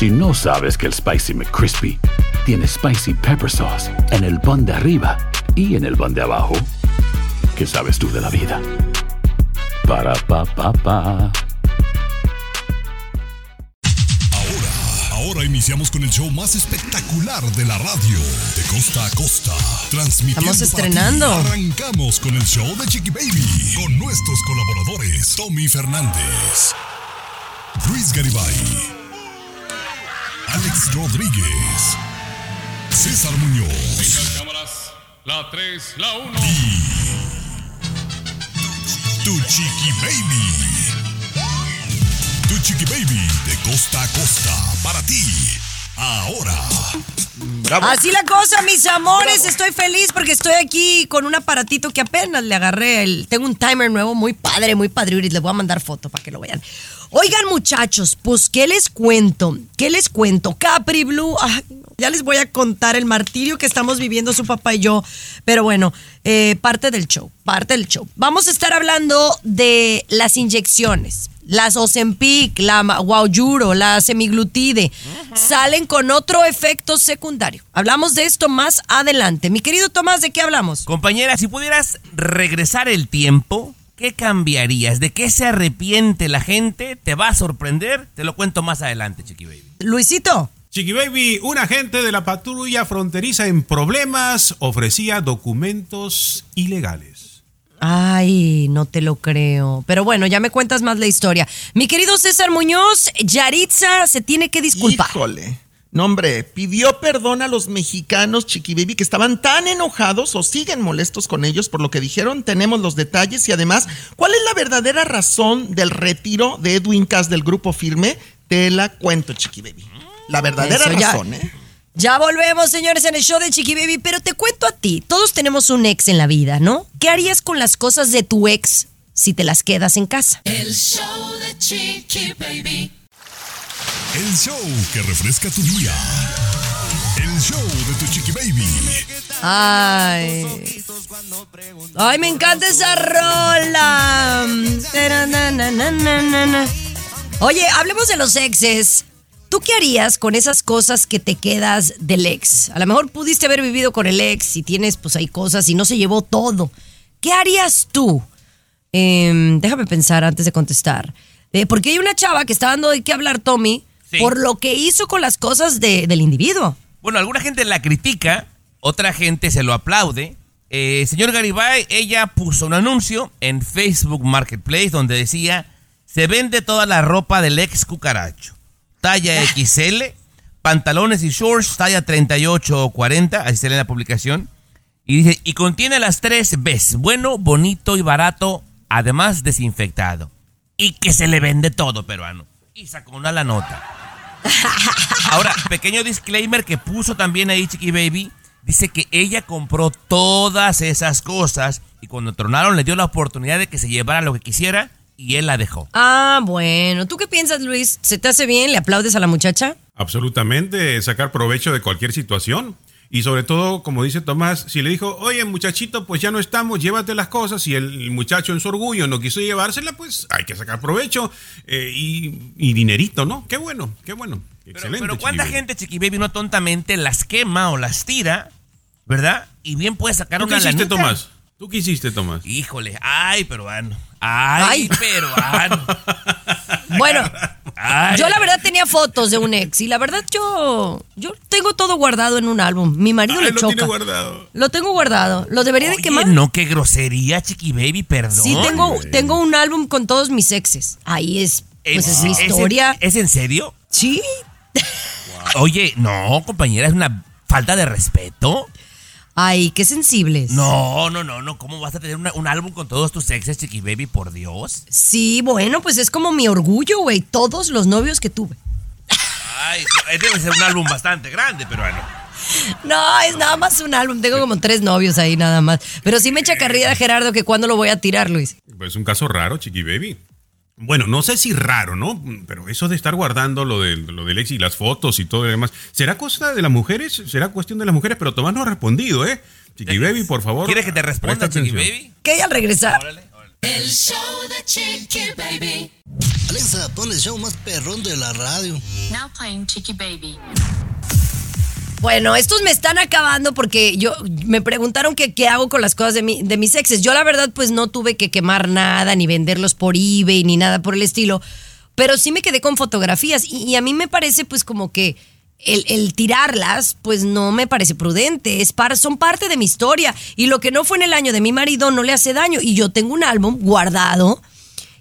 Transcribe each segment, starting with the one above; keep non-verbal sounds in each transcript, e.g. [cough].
Si no sabes que el Spicy McCrispy tiene Spicy Pepper Sauce en el pan de arriba y en el pan de abajo, ¿qué sabes tú de la vida? Para, pa, pa, pa. Ahora iniciamos con el show más espectacular de la radio, de costa a costa, transmitiendo. Estamos estrenando. para ti. Arrancamos con el show de Chiqui Baby, con nuestros colaboradores, Tommy Fernández, Luis Garibay, Alex Rodríguez, César Muñoz cámaras. La 3, la 1. y tu Chiqui Baby. Tu Chiqui Baby de costa a costa, para ti, ahora. Así la cosa, mis amores. Estoy feliz porque estoy aquí con un aparatito que apenas le agarré. El, tengo un timer nuevo muy padre, muy padre. Y les voy a mandar foto para que lo vean. Oigan, muchachos, pues, ¿qué les cuento? ¿Qué les cuento? Capri Blue. ay, ya les voy a contar el martirio que estamos viviendo su papá y yo. Pero bueno, eh, parte del show, parte del show. Vamos a estar hablando de las inyecciones. Las Ozempic, la Guayuro, la semiglutide, salen con otro efecto secundario. Hablamos de esto más adelante. Mi querido Tomás, ¿de qué hablamos? Compañera, si pudieras regresar el tiempo, ¿qué cambiarías? ¿De qué se arrepiente la gente? ¿Te va a sorprender? Te lo cuento más adelante, Chiqui Baby. Luisito. Chiqui Baby, un agente de la patrulla fronteriza en problemas ofrecía documentos ilegales. Ay, no te lo creo. Pero bueno, ya me cuentas más la historia. Mi querido César Muñoz, Yaritza se tiene que disculpar. Híjole. No, hombre, pidió perdón a los mexicanos, Chiqui Baby, que estaban tan enojados o siguen molestos con ellos por lo que dijeron. Tenemos los detalles y además, ¿cuál es la verdadera razón del retiro de Edwin Cass del grupo firme? Te la cuento, Chiqui Baby. La verdadera Eso ya. razón, ¿eh? Ya volvemos, señores, en el show de Chiqui Baby, pero te cuento a ti, todos tenemos un ex en la vida, ¿no? ¿Qué harías con las cosas de tu ex si te las quedas en casa? El show de Chiqui Baby. El show que refresca tu día. El show de tu Chiqui Baby. Ay. Ay, me encanta esa rola. Oye, hablemos de los exes. ¿Tú qué harías con esas cosas que te quedas del ex? A lo mejor pudiste haber vivido con el ex y tienes pues ahí cosas y no se llevó todo. ¿Qué harías tú? Em, déjame pensar antes de contestar. Eh, porque hay una chava que está dando de qué hablar Tommy Sí. por lo que hizo con las cosas de- del individuo. Bueno, alguna gente la critica, otra gente se lo aplaude. Eh, señor Garibay, ella puso un anuncio en Facebook Marketplace donde decía, se vende toda la ropa del ex cucaracho. Talla [laughs] XL, pantalones y shorts, talla 38 o 40, así sale en la publicación. Y dice, y contiene las tres Bs, bueno, bonito y barato, además desinfectado. Y que se le vende todo, peruano. Y sacó una la nota. [laughs] Ahora, pequeño disclaimer que puso también ahí Chiqui Baby. Dice que ella compró todas esas cosas y cuando tronaron le dio la oportunidad de que se llevara lo que quisiera y él la dejó. Ah, bueno. ¿Tú qué piensas, Luis? ¿Se te hace bien? ¿Le aplaudes a la muchacha? Absolutamente, sacar provecho de cualquier situación. Y sobre todo, como dice Tomás, si le dijo, oye muchachito, pues ya no estamos, llévate las cosas, y el muchacho en su orgullo no quiso llevársela, pues hay que sacar provecho eh, y, y dinerito, ¿no? Qué bueno, qué bueno. Pero, Excelente. pero ¿cuánta Chiqui gente Chiqui Baby no tontamente las quema o las tira, verdad? Y bien puede sacar ¿Tú qué una hiciste, lanita. Tomás? ¿Tú qué hiciste, Tomás? Híjole, ay, peruano. Ay, Ay. peruano. [laughs] Bueno, Ay. yo la verdad tenía fotos de un ex y la verdad yo yo tengo todo guardado en un álbum. Mi marido Ay, le lo choca. tiene guardado. Lo tengo guardado. ¿Lo debería de quemar? no, qué grosería, Chiqui Baby, perdón. Sí, tengo, tengo un álbum con todos mis exes. Ahí es, pues es mi ¿Es en- historia. ¿Es en serio? Sí. Oye, no, compañera, es una falta de respeto. Ay, qué sensibles. No, no, no, no. ¿Cómo vas a tener una- un álbum con todos tus exes, Chiqui Baby, por Dios? Sí, bueno, pues es como mi orgullo, güey. Todos los novios que tuve. Ay, no, debe ser un álbum bastante grande, pero bueno. No, es nada más un álbum. Tengo como tres novios ahí nada más. Pero sí me echa carrilla Gerardo que cuándo lo voy a tirar, Luis. Pues un caso raro, Chiqui Baby. Bueno, no sé si raro, ¿no? Pero eso de estar guardando lo, del- lo del ex y las fotos y todo lo demás, ¿será cosa de las mujeres? ¿Será cuestión de las mujeres? Pero Tomás no ha respondido, ¿eh? Chiqui Baby, por favor. ¿Quieres que te responda, Chiqui atención. Baby? ¿Qué hay al regresar? Órale, órale. El show de Chiqui Baby. Alexa, pon el show más perrón de la radio. Now playing Chiqui Baby. Bueno, estos me están acabando porque yo me preguntaron qué hago con las cosas de, mi, de mis exes. Yo la verdad pues no tuve que quemar nada, ni venderlos por eBay, ni nada por el estilo. Pero sí me quedé con fotografías y, y a mí me parece pues como que el, el tirarlas pues no me parece prudente. Es par- son parte de mi historia y lo que no fue en el año de mi marido no le hace daño. Y yo tengo un álbum guardado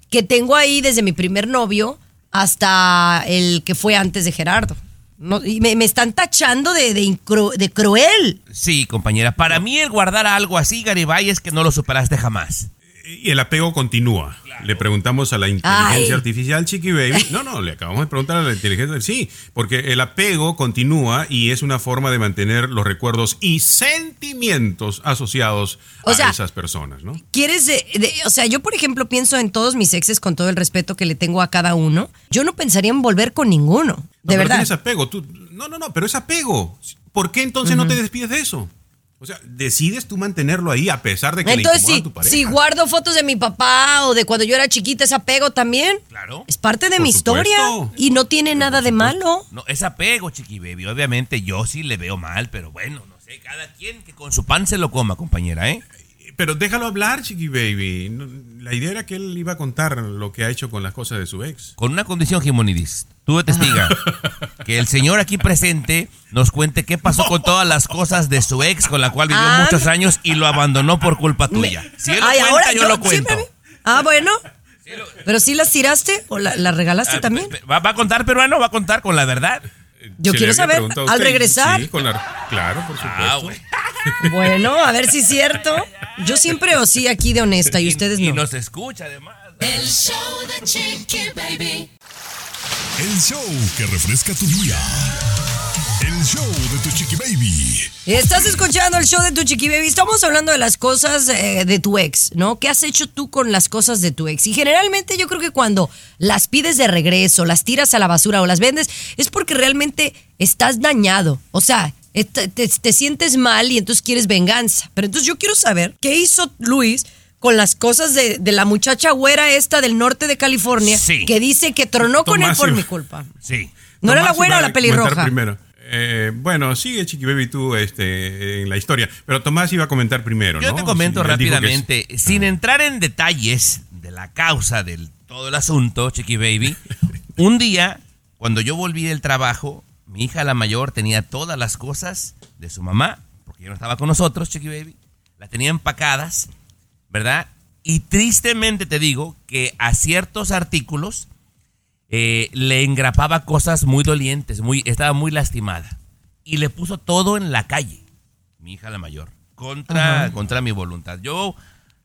que tengo ahí desde mi primer novio hasta el que fue antes de Gerardo. No, y me, me están tachando de, de, incru- de cruel. Sí, compañera. Para mí el guardar algo así, Garibay, es que no lo superaste jamás. Y el apego continúa. Le preguntamos a la inteligencia Ay. artificial, Chiqui Baby. [laughs] No, no, le acabamos de preguntar a la inteligencia. Sí, porque el apego continúa y es una forma de mantener los recuerdos y sentimientos asociados O a sea, esas personas, ¿no? ¿Quieres de- de- o sea, yo por ejemplo pienso en todos mis exes con todo el respeto que le tengo a cada uno. Yo no pensaría en volver con ninguno. No, De pero verdad. tienes apego. Tú, no, no, no, pero es apego. ¿Por qué entonces no te despides de eso? O sea, decides tú mantenerlo ahí a pesar de que Entonces, le si, a tu pareja. si guardo fotos de mi papá o de cuando yo era chiquita, ese apego también. Claro. Es parte de Por mi supuesto. historia y no tiene nada de malo. No, es apego, Chiqui Baby. Obviamente yo sí le veo mal, pero bueno, no sé, cada quien que con su pan se lo coma, compañera, ¿eh? Pero déjalo hablar, Chiqui Baby. La idea era que él iba a contar lo que ha hecho con las cosas de su ex. Con una condición, Jimonidis. Tú testiga [laughs] que el señor aquí presente nos cuente qué pasó con todas las cosas de su ex con la cual vivió Ah. muchos años y lo abandonó por culpa tuya. Si él lo Ay, cuenta, ahora yo, yo- lo cuento. Ah, bueno. Pero sí las tiraste o la, la regalaste Ah, también. ¿Va, va a contar peruano? ¿Va a contar con la verdad? Yo quiero saber al regresar. Sí, con la- claro, por supuesto. Ah, güey. [laughs] Bueno, a ver si es cierto. Yo siempre os sí aquí de honesta y ustedes Y no. nos escucha además. El show de Chiqui Baby. El show que refresca tu día. El show de tu chiqui baby. Estás escuchando el show de tu chiqui baby. Estamos hablando de las cosas eh, de tu ex, ¿no? ¿Qué has hecho tú con las cosas de tu ex? Y generalmente yo creo que cuando las pides de regreso, las tiras a la basura o las vendes, es porque realmente estás dañado. O sea, eh, te, te- te sientes mal y entonces quieres venganza. Pero entonces yo quiero saber qué hizo Luis con las cosas de, de la muchacha güera esta del norte de California Sí. que dice que tronó con él por iba- mi culpa. Sí. ¿No era la güera o la pelirroja? Primero. Eh, bueno, sigue Chiqui Baby tú este, en la historia. Pero Tomás iba a comentar primero, Yo ¿no? te comento Sí, es- rápidamente, sin entrar en detalles de la causa del todo el asunto, Chiqui Baby. [laughs] un día, cuando yo volví del trabajo, mi hija la mayor tenía todas las cosas de su mamá, porque ya no estaba con nosotros, Chiqui Baby. Las tenía empacadas, ¿verdad? Y tristemente te digo que a ciertos artículos eh, le engrapaba cosas muy dolientes, muy, estaba muy lastimada. Y le puso todo en la calle, mi hija la mayor, contra, contra mi voluntad. Yo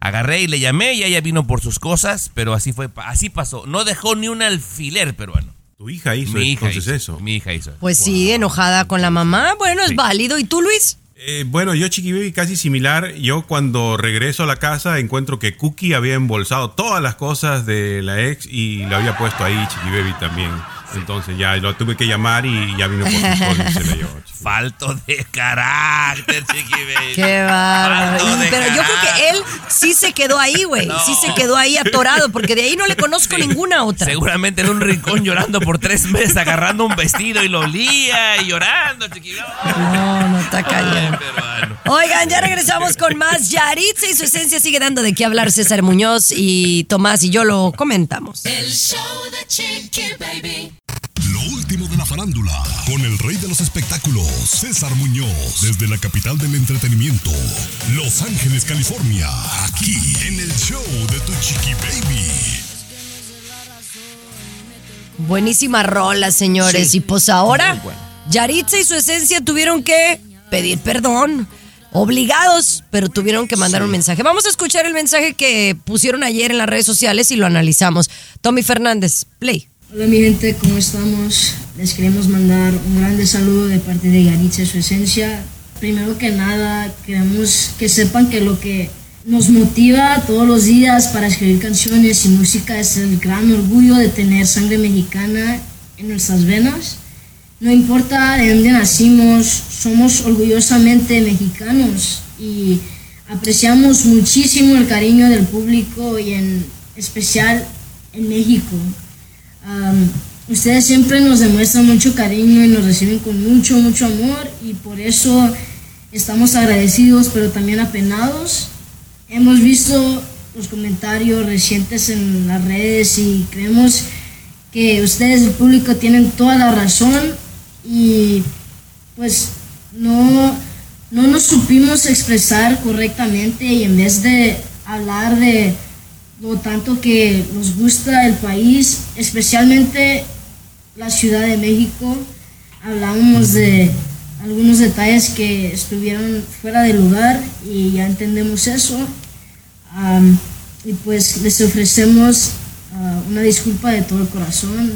agarré y le llamé y ella vino por sus cosas, pero así fue, así pasó. No dejó ni un alfiler peruano. Tu hija hizo Mi hija entonces hizo, eso. Mi hija hizo. Pues sí, enojada con la mamá. Bueno, es Sí. válido. ¿Y tú, Luis? Eh, bueno, yo Chiqui Baby casi similar. Yo cuando regreso a la casa encuentro que Cookie había embolsado todas las cosas de la ex y la había puesto ahí Chiqui Baby también. Entonces ya lo tuve que llamar y ya vino por cosas y se la [laughs] llevó. Chiqui. Falto de carácter, chiqui baby. [laughs] Qué bárbaro. Pero yo creo que él sí se quedó ahí, güey. No. Sí se quedó ahí atorado, porque de ahí no le conozco Sí. ninguna otra. Seguramente en un rincón llorando por tres meses, agarrando un vestido y lo olía y llorando, chiquillo. No, no está callado. Peruano. Oigan, ya regresamos con más. Yaritza y su esencia sigue dando de qué hablar César Muñoz y Tomás y yo lo comentamos. El show de Chiqui Baby. Lo último de la farándula, con el rey de los espectáculos, César Muñoz, desde la capital del entretenimiento, Los Ángeles, California, aquí en el show de tu chiqui baby. Buenísima rola, señores. Sí. Y pues ahora. Yaritza y su esencia tuvieron que pedir perdón. Obligados, pero tuvieron que mandar un mensaje. Vamos a escuchar el mensaje que pusieron ayer en las redes sociales y lo analizamos. Tommy Fernández, play. Hola mi gente, ¿cómo estamos? Les queremos mandar un grande saludo de parte de Yaritza y su esencia. Primero que nada, queremos que sepan que lo que nos motiva todos los días para escribir canciones y música es el gran orgullo de tener sangre mexicana en nuestras venas. No importa de dónde nacimos, somos orgullosamente mexicanos y apreciamos muchísimo el cariño del público y en especial en México. Ustedes siempre nos demuestran mucho cariño y nos reciben con mucho, mucho amor y por eso estamos agradecidos pero también apenados. Hemos visto los comentarios recientes en las redes y creemos que ustedes, el público, tienen toda la razón y pues no, no nos supimos expresar correctamente y en vez de hablar de lo tanto que nos gusta el país, especialmente la Ciudad de México, hablábamos de algunos detalles que estuvieron fuera de lugar y ya entendemos eso. Y pues les ofrecemos ah, una disculpa de todo el corazón.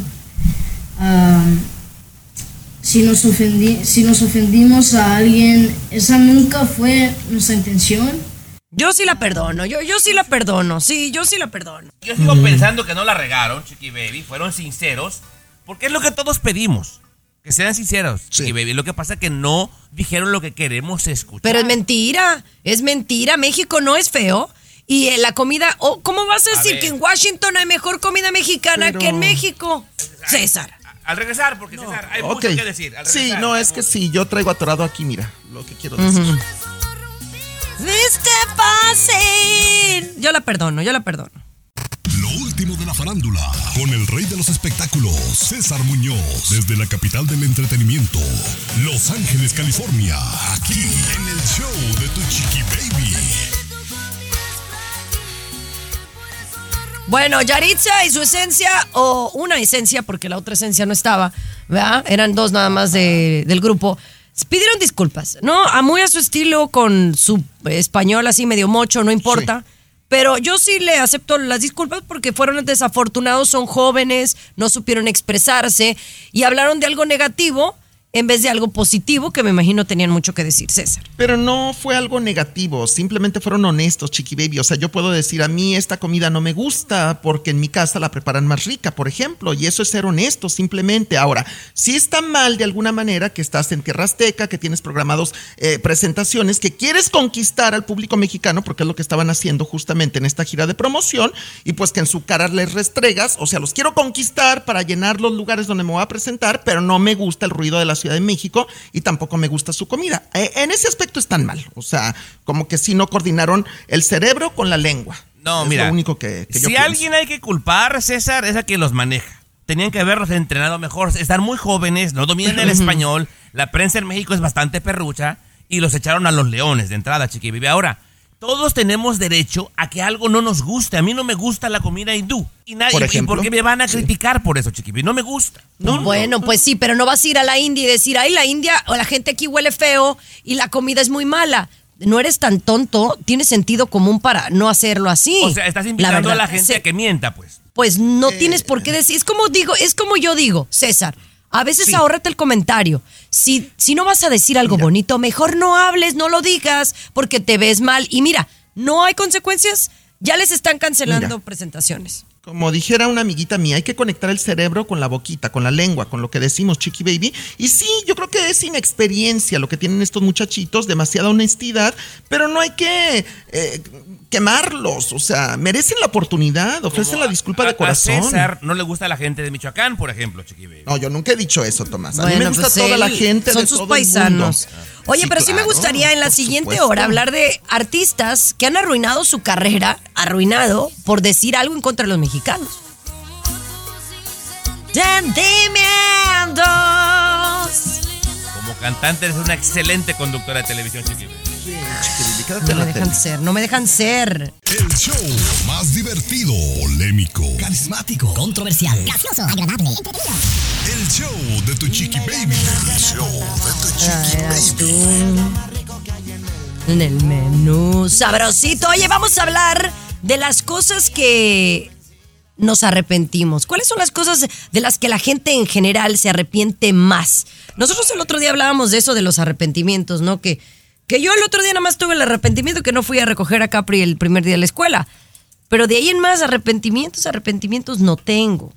Si, nos ofendi- si nos ofendimos a alguien, esa nunca fue nuestra intención. Yo sí la perdono, yo, yo sí la perdono, sí, yo sí la perdono. Yo sigo pensando que no la regaron, Chiqui Baby. Fueron sinceros. Porque es lo que todos pedimos. Que sean sinceros, Chiqui Baby. Lo que pasa es que no dijeron lo que queremos escuchar. Pero es mentira, es mentira. México no es feo. Y eh, la comida, oh, ¿cómo vas a A decir ver. que en Washington hay mejor comida mexicana Pero- que en México? César. Al regresar, porque César, hay Ok. mucho que decir. Al Sí, no, es que sí, yo traigo atorado aquí, mira, lo que quiero decir. Este fácil. Yo la perdono, yo la perdono. Lo último de la farándula, con el rey de los espectáculos, César Muñoz, desde la capital del entretenimiento, Los Ángeles, California, aquí en el show de Tu Chiqui Baby. Bueno, Yaritza y su esencia, o una esencia, porque la otra esencia no estaba, ¿verdad? Eran dos nada más de- del grupo. Pidieron disculpas, ¿no? A muy a su estilo, con su español así medio mocho, no importa. Pero yo sí le acepto las disculpas porque fueron desafortunados, son jóvenes, no supieron expresarse y hablaron de algo negativo en vez de algo positivo que me imagino tenían mucho que decir, César. Pero no fue algo negativo, simplemente fueron honestos, Chiqui Baby. O sea, yo puedo decir, a mí esta comida no me gusta porque en mi casa la preparan más rica, por ejemplo, y eso es ser honesto, simplemente. Ahora, si está mal de alguna manera que estás en Tierra Azteca, que tienes programados eh, presentaciones, que quieres conquistar al público mexicano, porque es lo que estaban haciendo justamente en esta gira de promoción, y pues que en su cara les restregas, o sea, los quiero conquistar para llenar los lugares donde me voy a presentar, pero no me gusta el ruido de la Ciudad de México y tampoco me gusta su comida. Eh, en ese aspecto están mal, o sea, como que sí no coordinaron el cerebro con la lengua. No, es mira. lo único que, que yo si pienso. alguien hay que culpar, César, es a quien los maneja. Tenían que haberlos entrenado mejor. Están muy jóvenes, no dominan el español. La prensa en México es bastante perrucha. Y los echaron a los leones de entrada, Chiqui Vive. Ahora, todos tenemos derecho a que algo no nos guste. A mí no me gusta la comida hindú. Y nadie, Por ¿y ejemplo. por qué me van a criticar por eso, Chiqui Vive? No me gusta. bueno, pues sí, pero no vas a ir a la India y decir, ay, la India o la gente aquí huele feo y la comida es muy mala. No eres tan tonto, tienes sentido común para no hacerlo así. O sea, estás invitando verdad, a la gente a que mienta, pues. Pues no tienes por qué decir, es como digo, es como yo digo, César. A veces Sí. ahórrate el comentario. Si, si no vas a decir algo bonito, mejor no hables, no lo digas, porque te ves mal. Y mira, no hay consecuencias, ya les están cancelando Mira. presentaciones. Como dijera una amiguita mía, hay que conectar el cerebro con la boquita, con la lengua, con lo que decimos, chiqui baby. Y sí, yo creo que es inexperiencia lo que tienen estos muchachitos, demasiada honestidad, pero no hay que eh, quemarlos. O sea, merecen la oportunidad, ofrecen la disculpa A- de A corazón. César no le gusta a la gente de Michoacán, por ejemplo, Chiqui Baby. No, yo nunca he dicho eso, Tomás. A mí me Bueno, gusta pues toda la gente son de sus todo el paisanos. mundo. Oye, Sí, pero sí me gustaría en la siguiente supuesto. hora hablar de artistas que han arruinado su carrera, arruinado por decir algo en contra de los mexicanos. Sentimientos. Como cantante eres una excelente conductora de televisión, Chiqui No me dejan ser, no me dejan ser. El show más divertido, polémico, Carismático, controversial, gracioso, agradable, el show de tu chiqui baby. El show de tu chiqui baby. tú en el menú sabrosito. Oye, vamos a hablar de las cosas que nos arrepentimos. ¿Cuáles son las cosas de las que la gente en general se arrepiente más? Nosotros el otro día hablábamos de eso, de los arrepentimientos, ¿no? Que, que yo el otro día nada más tuve el arrepentimiento que no fui a recoger a Capri el primer día de la escuela. Pero de ahí en más, arrepentimientos, arrepentimientos no tengo.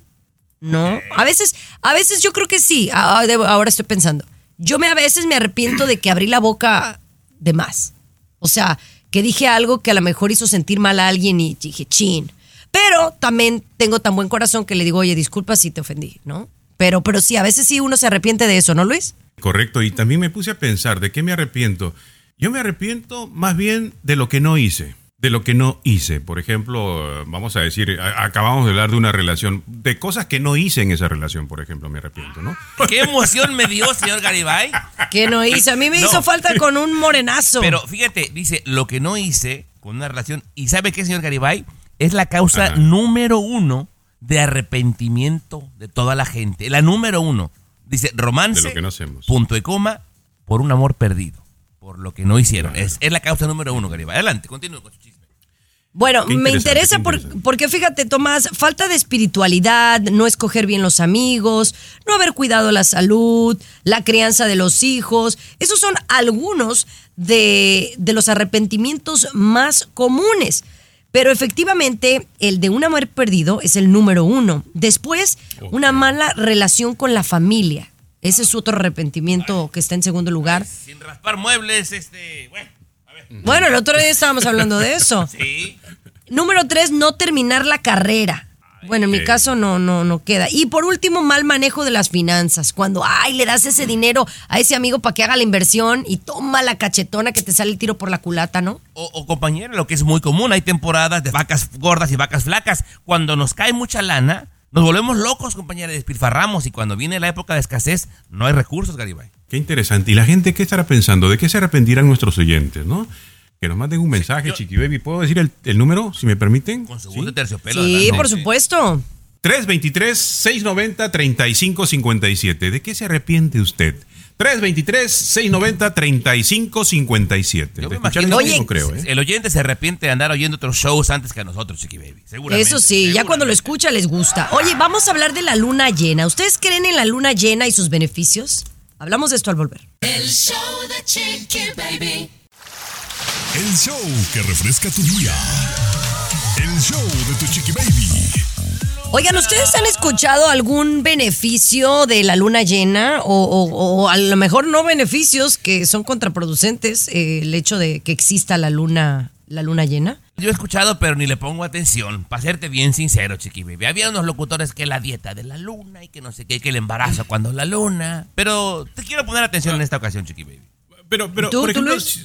¿No? A veces, a veces yo creo que sí. Ah, Ahora estoy pensando. Yo me a veces me arrepiento de que abrí la boca de más. O sea, que dije algo que a lo mejor hizo sentir mal a alguien y dije, chin. Pero también tengo tan buen corazón que le digo, oye, disculpa si te ofendí, ¿no? Pero, pero sí, a veces sí uno se arrepiente de eso, ¿no, Luis? Correcto, y también me puse a pensar, ¿de qué me arrepiento? Yo me arrepiento más bien de lo que no hice, de lo que no hice. Por ejemplo, vamos a decir, a- acabamos de hablar de una relación, de cosas que no hice en esa relación, por ejemplo, me arrepiento, ¿no? [laughs] ¿Qué emoción me dio, señor Garibay? Que no hice. A mí me No. hizo falta con un morenazo. Pero fíjate, dice, lo que no hice con una relación, ¿y sabe qué, señor Garibay? Es la causa Ajá. número uno de arrepentimiento de toda la gente. La número uno. Dice, romance, De lo que no hacemos. punto y coma, por un amor perdido. Por lo que no hicieron. Es, es la causa número uno, Garibay. Adelante, continúe con su chisme. Bueno, me interesa por- porque fíjate, Tomás, falta de espiritualidad, no escoger bien los amigos, no haber cuidado la salud, la crianza de los hijos. Esos son algunos de, de los arrepentimientos más comunes. Pero efectivamente, el de un amor perdido es el número uno. Después, una mala relación con la familia. Ese es otro arrepentimiento que está en segundo lugar. Sin raspar muebles, este. Bueno, a ver. Bueno, el otro día estábamos hablando de eso. [laughs] Sí. Número tres, no terminar la carrera. Bueno, en mi caso no, no, no queda. Y por último, mal manejo de las finanzas. Cuando, ay, le das ese dinero a ese amigo para que haga la inversión y toma la cachetona que te sale el tiro por la culata, ¿no? O, o compañera, lo que es muy común, hay temporadas de vacas gordas y vacas flacas. Cuando nos cae mucha lana, nos volvemos locos, compañera, despilfarramos. Y cuando viene la época de escasez, no hay recursos, Garibay. Qué interesante. ¿Y la gente qué estará pensando? ¿De qué se arrepentirán nuestros oyentes, no? Que nos manden un mensaje, yo- Chiqui Baby. ¿Puedo decir el, el número, si me permiten? Con su ¿Sí? terciopelo. Sí, adelante. por supuesto. 323-690-3557. ¿De qué se arrepiente usted? 323-690-3557. Yo me De escuchar imagino- el Oye, mismo, creo, ¿eh? El oyente se arrepiente de andar oyendo otros shows antes que a nosotros, Chiqui Baby. Seguramente. Eso sí, ya cuando lo escucha les gusta. Oye, vamos a hablar de la luna llena. ¿Ustedes creen en la luna llena y sus beneficios? Hablamos de esto al volver. El show de Chiqui Baby. El show que refresca tu día. El show de tu chiqui baby. Oigan, ¿ustedes han escuchado algún beneficio de la luna llena? O, o- o a lo mejor no beneficios que son contraproducentes, eh, el hecho de que exista la luna, la luna llena. Yo he escuchado, pero ni le pongo atención. Para serte bien sincero, Chiqui Baby. Había unos locutores que la dieta de la luna y que no sé qué, que el embarazo cuando la luna. Pero te quiero poner atención en esta ocasión, Chiqui Baby. Pero, pero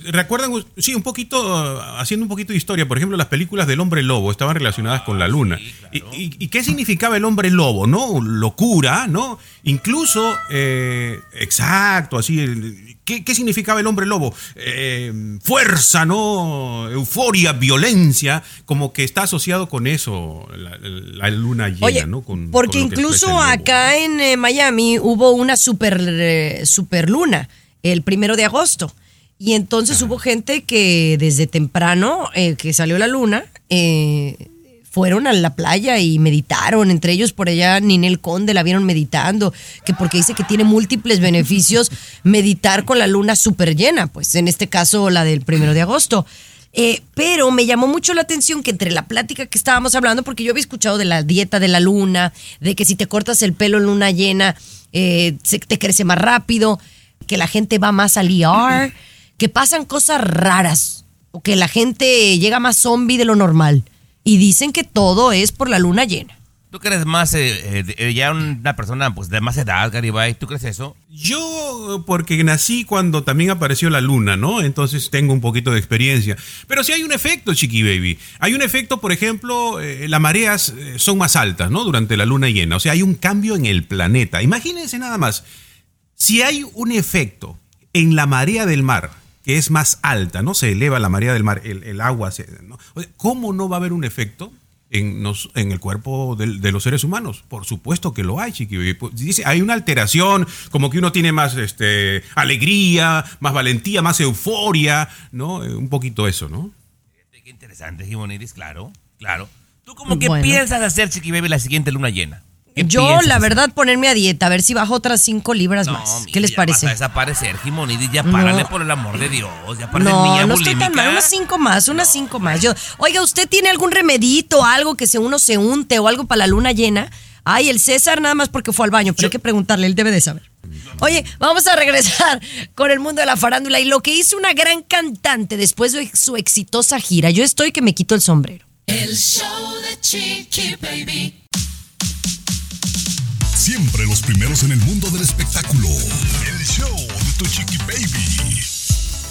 ¿recuerdan? Sí, un poquito, haciendo un poquito de historia. Por ejemplo, las películas del hombre lobo estaban relacionadas con la luna. ¿Y, y- y qué significaba el hombre lobo? ¿No? Locura, ¿no? Incluso, eh, exacto, así. ¿qué, qué significaba el hombre lobo? Eh, fuerza, ¿no? Euforia, violencia, como que está asociado con eso, la, la luna llena, Oye, ¿no? Con- porque con incluso acá en eh, Miami hubo una super, eh, super luna el primero de agosto. Y entonces hubo gente que desde temprano eh, que salió la luna, eh, fueron a la playa y meditaron. Entre ellos por allá Ninel Conde la vieron meditando, que porque dice que tiene múltiples beneficios meditar con la luna súper llena, pues en este caso la del primero de agosto. Eh, pero me llamó mucho la atención que entre la plática que estábamos hablando, porque yo había escuchado de la dieta de la luna, de que si te cortas el pelo en luna llena, eh, se te crece más rápido, que la gente va más al ER, que pasan cosas raras, o que la gente llega más zombie de lo normal. Y dicen que todo es por la luna llena. ¿Tú crees más, eh, eh, eh, ya una persona pues de más edad, Garibay? ¿Tú crees eso? Yo, porque nací cuando también apareció la luna, ¿no? Entonces tengo un poquito de experiencia. Pero sí hay un efecto, Chiqui Baby. Hay un efecto, por ejemplo, eh, las mareas son más altas, ¿no? Durante la luna llena. O sea, hay un cambio en el planeta. Imagínense nada más. Si hay un efecto en la marea del mar, que es más alta, ¿no? Se eleva la marea del mar, el, el agua, se- ¿no? O sea, ¿cómo no va a haber un efecto? En, nos- en el cuerpo de, los seres humanos. Por supuesto que lo hay, chiqui. baby. Pues, Dice, hay una alteración, como que uno tiene más este, alegría, más valentía, más euforia, ¿no? Eh, Un poquito eso, ¿no? Qué interesante, Jimonidis, claro, claro. ¿Tú cómo que Bueno. piensas hacer, Chiqui Baby, la siguiente luna llena? ¿Qué Yo, piensas la verdad, ponerme a dieta, a ver si bajo otras cinco libras No, más. mija, ¿Qué les ya parece? Vas a desaparecer, Jimonidis, ya No. párale por el amor de Dios. Ya pareces No, niña no estoy tan bulímica. mal, unas cinco más, unas cinco más. Yo, oiga, ¿usted tiene algún remedito, algo que se uno se unte o algo para la luna llena? Ay, el César nada más porque fue al baño, pero hay que preguntarle, él debe de saber. Oye, vamos a regresar [laughs] con el mundo de la farándula y lo que hizo una gran cantante después de su exitosa gira. Yo estoy que me quito el sombrero. El show de Chiqui Baby. Siempre los primeros en el mundo del espectáculo. El show de tu chiqui baby.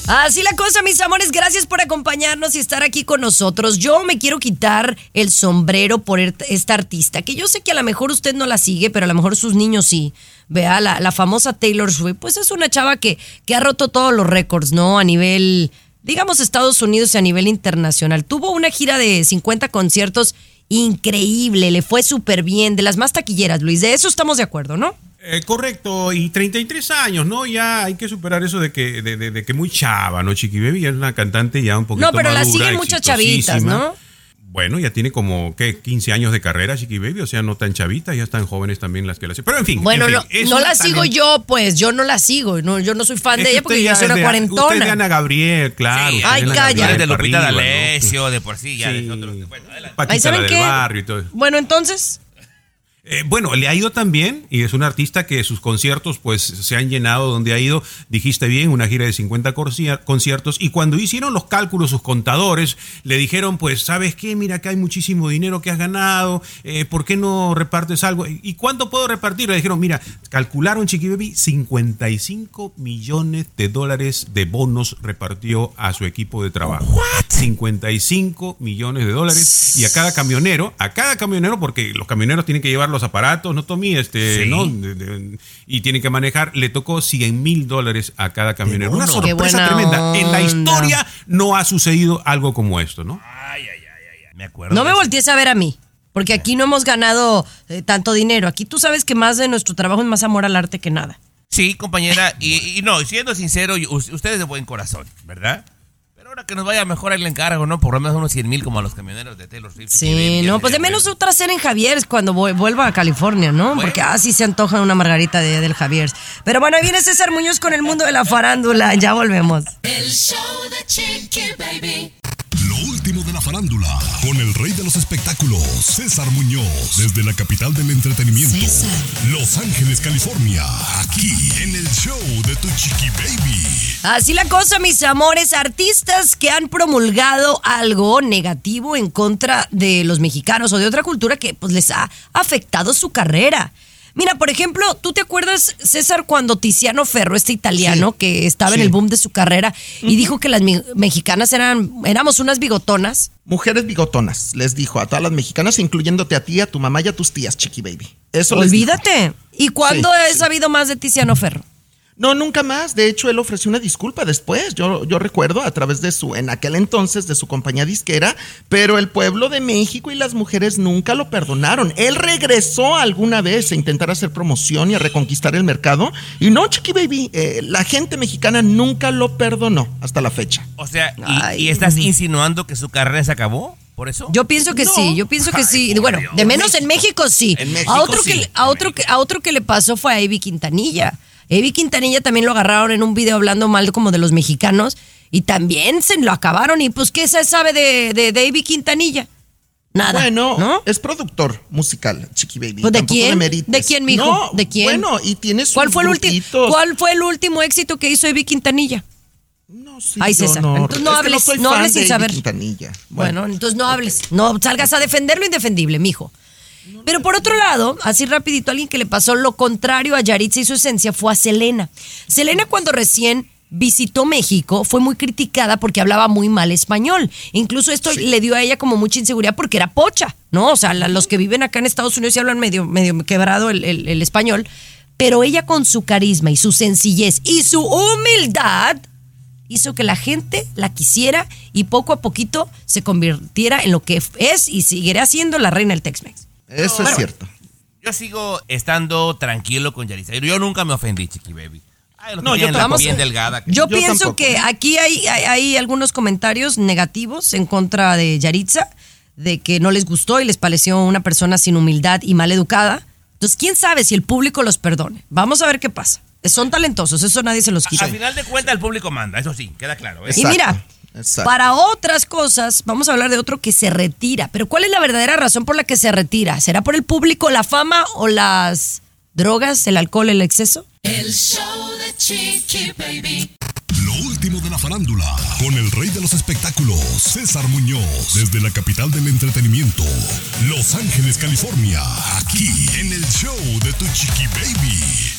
Así la cosa, mis amores, gracias por acompañarnos y estar aquí con nosotros. Yo me quiero quitar el sombrero por esta artista, que yo sé que a lo mejor usted no la sigue, pero a lo mejor sus niños sí. Vea, la, la famosa Taylor Swift, pues es una chava que, que ha roto todos los récords, ¿no? A nivel, digamos, Estados Unidos y a nivel internacional. Tuvo una gira de 50 conciertos increíble, le fue súper bien, de las más taquilleras, Luis. De eso estamos de acuerdo, ¿no? Eh, correcto, y 33 años, ¿no? Ya hay que superar eso de que, de, de- de que muy chava, ¿no? Chiqui Baby ya es una cantante ya un poquito No, pero la madura, siguen muchas chavitas. ¿no? Bueno, ya tiene como, ¿qué? 15 años de carrera, Chiqui Baby, o sea, no tan chavita, ya están jóvenes también las que la siguen. Pero en fin. Bueno, en no, fin, no un la sigo talento. yo, pues, yo no la sigo, no, yo no soy fan Es de ella porque yo ya soy una de- cuarentona. Usted de Ana Gabriel, claro. Sí, usted ay, calla. De Lupita arriba, ¿no? D'Alessio, de por sí, ya Sí. de otros. Bueno, adelante. La saben del qué. barrio y todo. Bueno, entonces, Eh, bueno, le ha ido también y es un artista que sus conciertos pues se han llenado donde ha ido, dijiste bien, una gira de 50 corcia- conciertos y cuando hicieron los cálculos sus contadores le dijeron pues, ¿sabes qué? Mira que hay muchísimo dinero que has ganado, eh, ¿por qué no repartes algo? ¿Y cuánto puedo repartir? Le dijeron, mira, calcularon Chiqui Baby, 55 millones de dólares de bonos repartió a su equipo de trabajo. 55 millones de dólares y a cada camionero, a cada camionero, porque los camioneros tienen que llevar los aparatos, no Tommy, este, Sí. ¿no? De- de- y tienen que manejar, le tocó 100 mil dólares a cada camionero. Una sorpresa tremenda. En la historia no ha sucedido algo como esto, ¿no? Me acuerdo. no me voltees a ver a mí, porque aquí no hemos ganado eh, tanto dinero. Aquí tú sabes que más de nuestro trabajo es más amor al arte que nada. Sí, compañera, y, y no, siendo sincero, y us- usted es de buen corazón, ¿verdad? Ahora que nos vaya mejor el encargo, ¿no? Por lo menos unos 100 mil como a los camioneros de Taylor Swift. Sí, no, pues de menos otra cena en Javier's cuando vu- vuelva a California, ¿no? Bueno. Porque así se antoja una margarita de, del Javier's. Pero bueno, ahí viene César Muñoz con el mundo de la farándula. Ya volvemos. El show de Chiqui Baby. Lo último de la farándula, con el rey de los espectáculos, César Muñoz, desde la capital del entretenimiento, Los Ángeles, California, aquí en el show de tu chiqui baby. Así la cosa, mis amores, artistas que han promulgado algo negativo en contra de los mexicanos o de otra cultura que pues les ha afectado su carrera. Mira, por ejemplo, ¿tú te acuerdas, César, cuando Tiziano Ferro, este italiano Sí. que estaba en el boom de su carrera y dijo que las mexicanas eran, éramos unas bigotonas? Mujeres bigotonas, les dijo a todas las mexicanas, incluyéndote a ti, a tu mamá y a tus tías, Chiqui Baby. Eso. Olvídate. ¿Y cuándo Sí, he sabido más de Tiziano Ferro? No, nunca más. De hecho, él ofreció una disculpa después. Yo, yo recuerdo a través de su, en aquel entonces, de su compañía disquera, pero el pueblo de México y las mujeres nunca lo perdonaron. Él regresó alguna vez a intentar hacer promoción y a reconquistar el mercado. Y no, Chiqui Baby, eh, la gente mexicana nunca lo perdonó hasta la fecha. O sea, ¿y, Ay. y estás insinuando que su carrera se acabó? ¿Por eso? Yo pienso que No. sí, yo pienso que sí. por Bueno, Dios. de menos en México sí. En México a otro sí. que le- a otro que a otro que le pasó fue a Evi Quintanilla. Evi Quintanilla también lo agarraron en un video hablando mal como de los mexicanos y también se lo acabaron y pues qué se sabe de de, de Evi Quintanilla? Nada. Bueno, ¿no? es productor musical, Chiqui Baby. Pues, ¿de quién? ¿De quién, mijo? No, ¿De quién? Bueno, y tiene sus ¿Cuál fue el. ¿Cuál fue el último éxito que hizo Evi Quintanilla? No, sí, Ay, César, no. entonces no hables, no sin saber. Quintanilla. Bueno, entonces no hables, no salgas a defender lo indefendible, mijo. Pero por otro lado, así rapidito, alguien que le pasó lo contrario a Yaritza y su esencia fue a Selena. Selena cuando recién visitó México fue muy criticada porque hablaba muy mal español. Incluso esto le dio a ella como mucha inseguridad porque era pocha, ¿no? O sea, la- los que viven acá en Estados Unidos y hablan medio, medio quebrado el, el- el español. Pero ella con su carisma y su sencillez y su humildad hizo que la gente la quisiera y poco a poquito se convirtiera en lo que es y seguirá siendo la reina del Tex-Mex. Eso es cierto. Yo sigo estando tranquilo con Yaritza. Yo nunca me ofendí, Chiqui Baby. Ay, No, yo la bien delgada. Yo, Yo pienso tampoco. que aquí hay, hay, hay algunos comentarios negativos en contra de Yaritza, de que no les gustó y les pareció una persona sin humildad y mal educada. Entonces, quién sabe si el público los perdone. Vamos a ver qué pasa. Son talentosos, eso nadie se los quita. Al final de cuentas, el público manda, eso sí, queda claro. ¿eh? Y mira, exacto. para otras cosas, vamos a hablar de otro que se retira. Pero ¿cuál es la verdadera razón por la que se retira? ¿Será por el público, la fama o las drogas, el alcohol, el exceso? El show de Chiqui Baby. Lo último de la farándula, con el rey de los espectáculos, César Muñoz, desde la capital del entretenimiento, Los Ángeles, California, aquí en el show de Tu Chiqui Baby.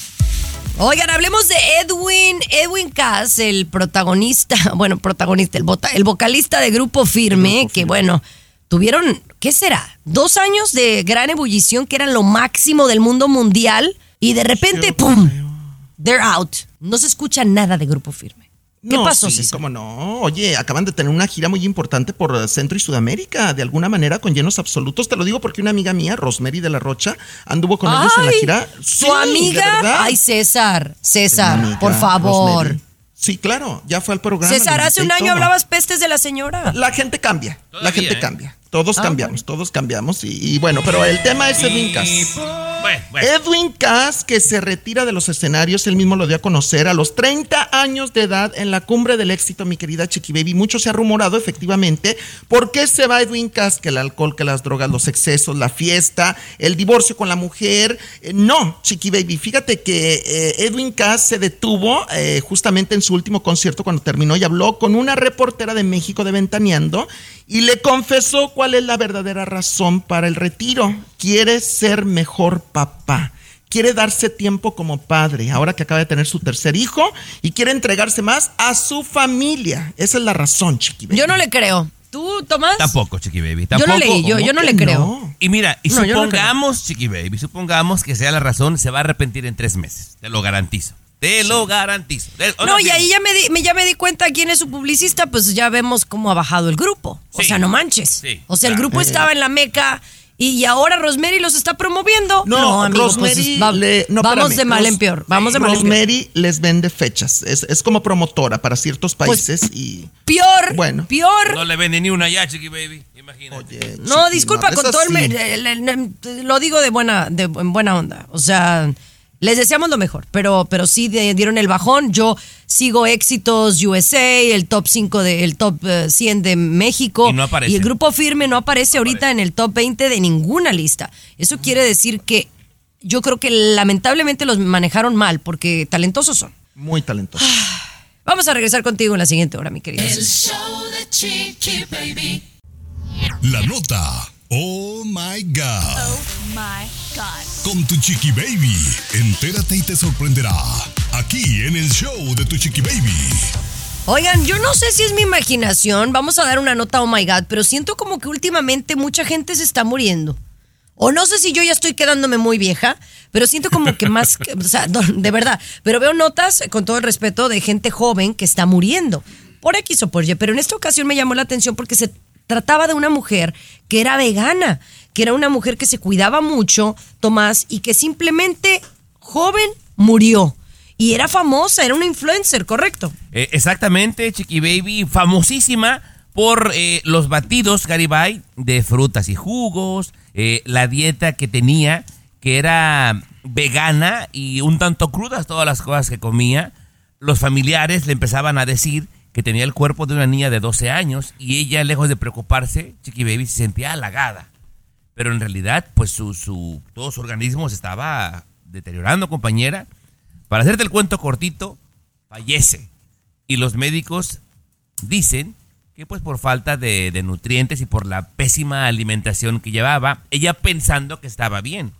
Oigan, hablemos de Edwin, Edwin Cass, el protagonista, [laughs] bueno, protagonista, el, el vocalista de Grupo Firme, que bueno, tuvieron, ¿qué será? Dos años de gran ebullición que eran lo máximo del mundo mundial y de repente, ¡pum! They're out. No se escucha nada de Grupo Firme. ¿Qué No, pasó, sí, César? cómo no. Oye, acaban de tener una gira muy importante por eh, Centro y Sudamérica, de alguna manera con llenos absolutos. Te lo digo porque una amiga mía, Rosemary de la Rocha, anduvo con ellos en la gira. ¿Tu Sí, de amiga? Ay, César, César, amiga, por favor. Rosemary. Sí, claro, ya fue al programa. César, hace un año todo. hablabas pestes de la señora. La gente cambia, la gente ¿eh? cambia. Todos Ah, cambiamos, todos cambiamos. Y, y bueno, pero el tema es Edwin Cass. Bueno, bueno. Edwin Cass, que se retira de los escenarios, él mismo lo dio a conocer a los 30 años de edad en la cumbre del éxito, mi querida Chiqui Baby. Mucho se ha rumorado, efectivamente. ¿Por qué se va Edwin Cass? Que el alcohol, que las drogas, los excesos, la fiesta, el divorcio con la mujer. Eh, no, Chiqui Baby. Fíjate que eh, Edwin Cass se detuvo eh, justamente en su último concierto cuando terminó y habló con una reportera de México de Ventaneando y le confesó cuál es la verdadera razón para el retiro. Quiere ser mejor papá. Quiere darse tiempo como padre, ahora que acaba de tener su tercer hijo, y quiere entregarse más a su familia. Esa es la razón, Chiqui. Baby. Yo no le creo. ¿Tú, Tomás? Tampoco, Chiqui Baby. Yo Tampoco. no leí, yo, yo no le creo. no? Y mira, y No, yo no supongamos, Chiqui Baby, supongamos que sea la razón, se va a arrepentir en tres meses. Te lo garantizo. Te lo garantizo. Te- No, y ahí ya me, di, me- ya me di cuenta quién es su publicista, pues ya vemos cómo ha bajado el grupo. O sea, no manches. Sí, o sea, el claro. grupo estaba en la meca y ahora Rosemary los está promoviendo. No, amigo, pues, Rosemary va- le- no, vamos espérame, de mal Ros- en peor. Vamos de mal en peor. Rosemary les vende fechas. Es, es como promotora para ciertos países y. Peor, Bueno. peor. No le vende ni una ya, Chiqui Baby. Imagínate. Oye, No, disculpa, no, con todo el, así. me- el- el- el- lo digo de buena, de, en buena onda. O sea, les deseamos lo mejor, pero, pero sí de- dieron el bajón. Yo sigo éxitos USA, el top 5 de, el top eh, 100 de México. Y no aparece. Y el grupo firme no aparece ahorita en el top 20 de ninguna lista. Eso quiere decir que yo creo que lamentablemente los manejaron mal, porque talentosos son. Muy talentoso. Vamos a regresar contigo en la siguiente hora, mi querida. El show de Chiqui Baby. La nota. Oh my God. Oh my Con tu Chiqui Baby. Entérate y te sorprenderá. Aquí en el show de tu Chiqui Baby. Oigan, yo no sé si es mi imaginación, vamos a dar una nota, oh my god, pero siento como que últimamente mucha gente se está muriendo. O no sé si yo ya estoy quedándome muy vieja, pero siento como que más, que- o sea, no, de verdad, pero veo notas, con todo el respeto, de gente joven que está muriendo, por X o por Y, pero en esta ocasión me llamó la atención porque se trataba de una mujer que era vegana, que era una mujer que se cuidaba mucho, Tomás, y que simplemente joven murió. Y era famosa, era una influencer, ¿correcto? Eh, exactamente, Chiqui Baby, famosísima por eh, los batidos Garibay de frutas y jugos, eh, la dieta que tenía, que era vegana y un tanto crudas todas las cosas que comía. Los familiares le empezaban a decir que tenía el cuerpo de una niña de 12 años y ella, lejos de preocuparse, Chiqui Baby se sentía halagada. Pero en realidad, pues su, su, todo su organismo se estaba deteriorando, compañera. Para hacerte el cuento cortito, fallece. Y los médicos dicen que pues por falta de, de nutrientes y por la pésima alimentación que llevaba, ella pensando que estaba bien.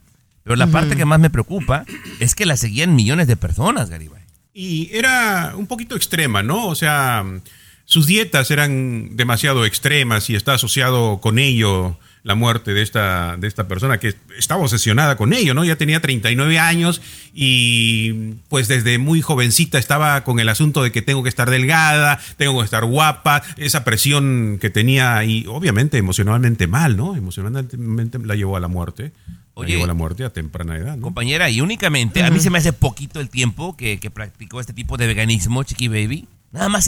Pero la parte que más me preocupa es que la seguían millones de personas, Garibay. Y era un poquito extrema, ¿no? O sea, sus dietas eran demasiado extremas y está asociado con ello la muerte de esta, de esta persona que estaba obsesionada con ello, ¿no? Ya tenía 39 años y pues desde muy jovencita estaba con el asunto de que tengo que estar delgada, tengo que estar guapa, esa presión que tenía y obviamente emocionalmente mal, ¿no? Emocionalmente la llevó a la muerte. Oye. a la muerte a temprana edad, ¿no? Compañera, y únicamente, a mí se me hace poquito el tiempo que, que practicó este tipo de veganismo, Chiqui Baby. Nada más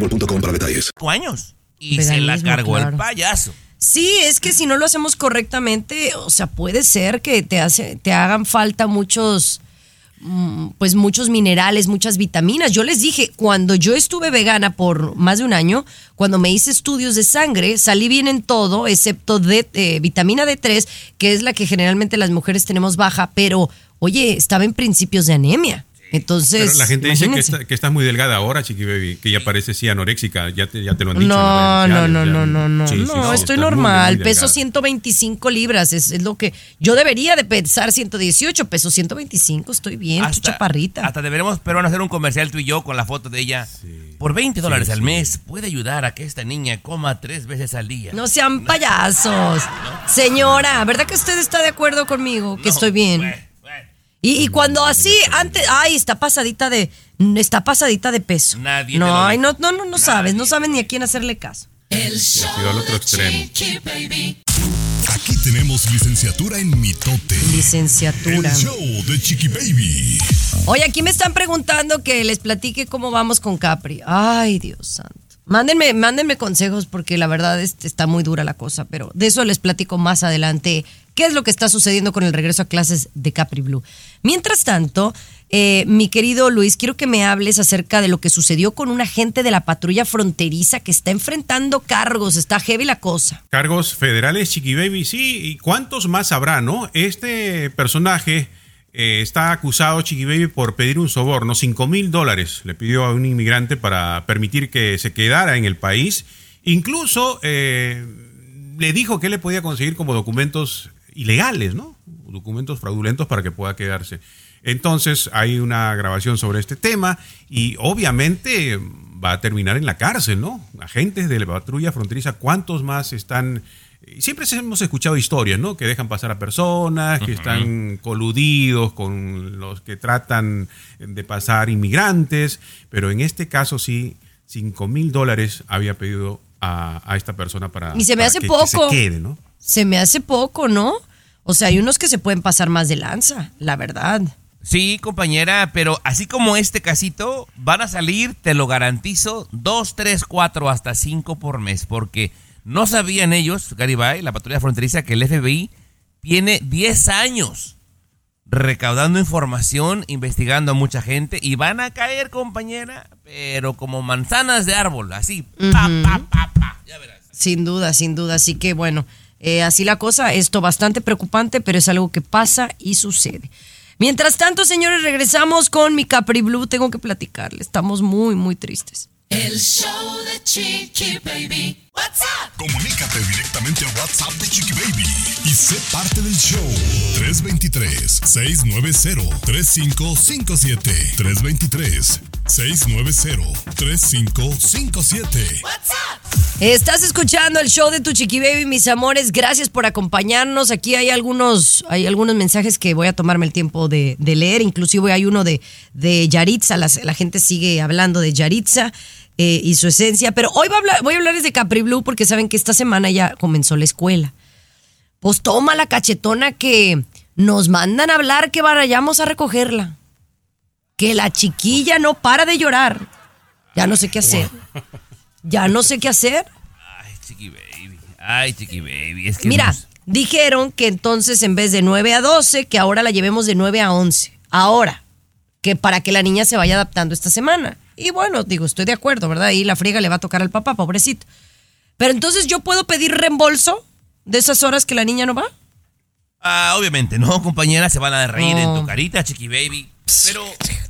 boostmobile.com para detalles. años. Y se la cargó el claro. payaso. Sí, es que si no lo hacemos correctamente, o sea, puede ser que te, hace, te hagan falta muchos, mm, pues muchos minerales, muchas vitaminas. Yo les dije, cuando yo estuve vegana por más de un año, cuando me hice estudios de sangre, salí bien en todo, excepto de eh, vitamina D3, que es la que generalmente las mujeres tenemos baja, pero oye, estaba en principios de anemia. Entonces, Pero la gente dice que, está- que estás muy delgada ahora, Chiqui Baby, que ya parece sí anoréxica, ya te, ya te lo han dicho. No, no, no, no, no, no, Sí, sí, no, estoy estás muy, normal, muy peso delgada. 125 libras, es, es lo que yo debería de pesar 118, peso 125, estoy bien, estoy chaparrita. Hasta deberemos, pero hacer un comercial tú y yo con la foto de ella. Por 20 dólares al mes puede ayudar a que esta niña coma tres veces al día. No sean payasos. [laughs] Señora, ¿verdad que usted está de acuerdo conmigo? Que estoy bien. Y, y cuando así, antes, ay, está pasadita de, está pasadita de peso. Nadie No, ay, no, no, no, no sabes, no sabes ni a quién hacerle caso. El ido al otro extremo. Chiqui Baby. Aquí tenemos licenciatura en mitote. El Licenciatura. show de Chiqui Baby. Oye, aquí me están preguntando que les platique cómo vamos con Capri. Ay, Dios santo. Mándenme, mándenme consejos porque la verdad este, está muy dura la cosa, pero de eso les platico más adelante. ¿Qué es lo que está sucediendo con el regreso a clases de Capri Blue? Mientras tanto, eh, mi querido Luis, quiero que me hables acerca de lo que sucedió con un agente de la patrulla fronteriza que está enfrentando cargos. Está heavy la cosa. Cargos federales, Chiqui Baby, sí. ¿Y cuántos más habrá, no? Este personaje eh, está acusado, Chiqui Baby, por pedir un soborno, 5 mil dólares. Le pidió a un inmigrante para permitir que se quedara en el país. Incluso eh, le dijo que le podía conseguir como documentos ilegales, ¿no? Documentos fraudulentos para que pueda quedarse. Entonces hay una grabación sobre este tema y obviamente va a terminar en la cárcel, ¿no? Agentes de la patrulla fronteriza, ¿cuántos más están? Siempre hemos escuchado historias, ¿no? Que dejan pasar a personas, que están coludidos con los que tratan de pasar inmigrantes, pero en este caso sí, 5 mil dólares había pedido a, a esta persona para, Y se me para hace que- que poco. se quede, ¿no? Se me hace poco, ¿no? O sea, hay unos que se pueden pasar más de lanza, la verdad. Sí, compañera, pero así como este casito, van a salir, te lo garantizo, dos, tres, cuatro, hasta cinco por mes, porque no sabían ellos, Garibay, la patrulla fronteriza, que el FBI tiene 10 años recaudando información, investigando a mucha gente, y van a caer, compañera, pero como manzanas de árbol, así. pa, pa, pa, pa. Sin duda, sin duda. Así que bueno, eh, así la cosa, esto bastante preocupante, pero es algo que pasa y sucede. Mientras tanto, señores, regresamos con mi Capri Blue. Tengo que platicarle. Estamos muy, muy tristes. El show de Chiqui Baby. What's up? Comunícate directamente a WhatsApp de Chiqui Baby y sé parte del show. 323-690-3557. 323-690-3557. Estás escuchando el show de tu chiqui baby, mis amores. Gracias por acompañarnos. Aquí hay algunos, hay algunos mensajes que voy a tomarme el tiempo de, de leer. Inclusive hay uno de, de Yaritza. Las- la gente sigue hablando de Yaritza eh, y su esencia. Pero hoy voy a, hablar, voy a hablarles de Capri Blue porque saben que esta semana ya comenzó la escuela. Pues toma la cachetona que nos mandan a hablar que vayamos a recogerla. Que la chiquilla no para de llorar. Ya no sé qué hacer. Ya no sé qué hacer. Ay, chiqui baby. Ay, chiqui baby. Es que Mira, nos- dijeron que entonces en vez de 9 a 12, que ahora la llevemos de 9 a 11. Ahora, que para que la niña se vaya adaptando esta semana. Y bueno, digo, estoy de acuerdo, ¿verdad? Ahí la friega le va a tocar al papá, pobrecito. Pero entonces yo puedo pedir reembolso de esas horas que la niña no va. Ah, obviamente, no, compañera, se van a reír en tu carita, chiqui baby. Pero,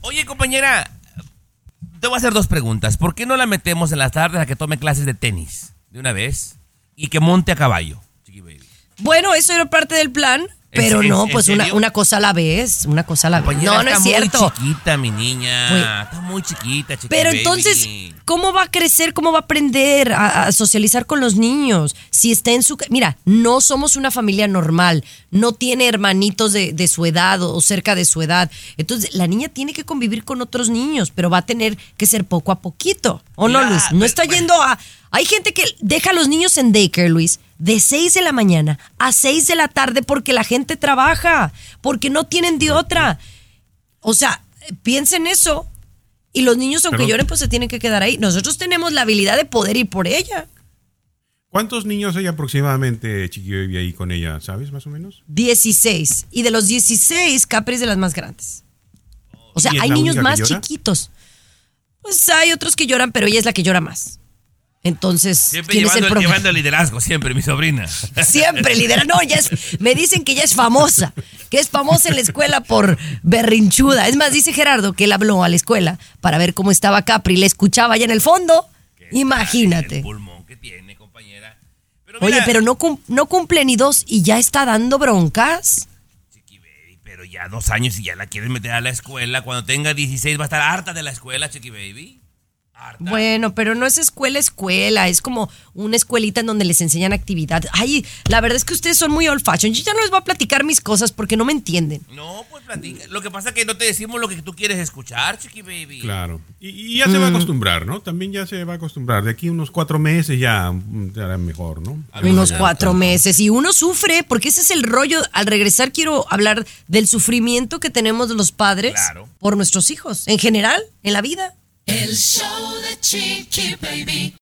oye, compañera, te voy a hacer dos preguntas. ¿Por qué no la metemos en las tardes a que tome clases de tenis de una vez y que monte a caballo, chiqui baby? Bueno, eso era parte del plan, Pero ¿En- no, pues una, una cosa a la vez, una cosa a la vez. No, no es está cierto. muy chiquita, mi niña. Está muy chiquita, chiquita. Pero entonces, ¿cómo va a crecer? ¿Cómo va a aprender a, a socializar con los niños? Si está en su... Mira, no somos una familia normal, no tiene hermanitos de, de su edad o, o cerca de su edad. Entonces, la niña tiene que convivir con otros niños, pero va a tener que ser poco a poquito. ¿O no, Luis? No pero- está yendo a... Hay gente que deja a los niños en daycare, Luis, de 6 de la mañana a 6 de la tarde porque la gente trabaja, porque no tienen de otra. O sea, piensen eso. Y los niños, aunque Pero- lloren, pues se tienen que quedar ahí. Nosotros tenemos la habilidad de poder ir por ella. ¿Cuántos niños hay aproximadamente, Chiqui Baby, ahí con ella? ¿Sabes más o menos? 16. Y de los 16, Capri es de las más grandes. O sea, ¿Y es hay niños más chiquitos. Pues hay otros que lloran, pero ella es la que llora más. Entonces, Siempre ¿quién es llevando, el problema? llevando el liderazgo, siempre, mi sobrina. Siempre lidera. No, ya es, me dicen que ya es famosa, que es famosa en la escuela por berrinchuda. Es más, dice Gerardo que él habló a la escuela para ver cómo estaba Capri, le escuchaba allá en el fondo. Imagínate. pulmón que tiene, compañera. Oye, mira- pero no, cum- no cumple ni dos y ya está dando broncas. Pero ya dos años y ya la quieres meter a la escuela. Cuando tenga 16 va a estar harta de la escuela, Chiqui Baby. Bueno, pero no es escuela, escuela, es como una escuelita en donde les enseñan actividad. Ay, la verdad es que ustedes son muy old fashion. Yo ya no les voy a platicar mis cosas porque no me entienden. No, pues platica. Lo que pasa es que no te decimos lo que tú quieres escuchar, Chiqui Baby. Claro. Y, y ya se va a Mm. acostumbrar, ¿no? También ya se va a acostumbrar. De aquí unos cuatro meses ya mm, ya hará mejor, ¿no? Unos cuatro meses. Y uno sufre, porque ese es el rollo. Al regresar quiero hablar del sufrimiento que tenemos los padres por nuestros hijos, en general, en la vida. El show de Chiqui Baby.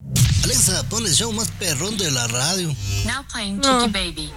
Alexa, pon el show más perrón de la radio. Now playing No. Chiqui Baby.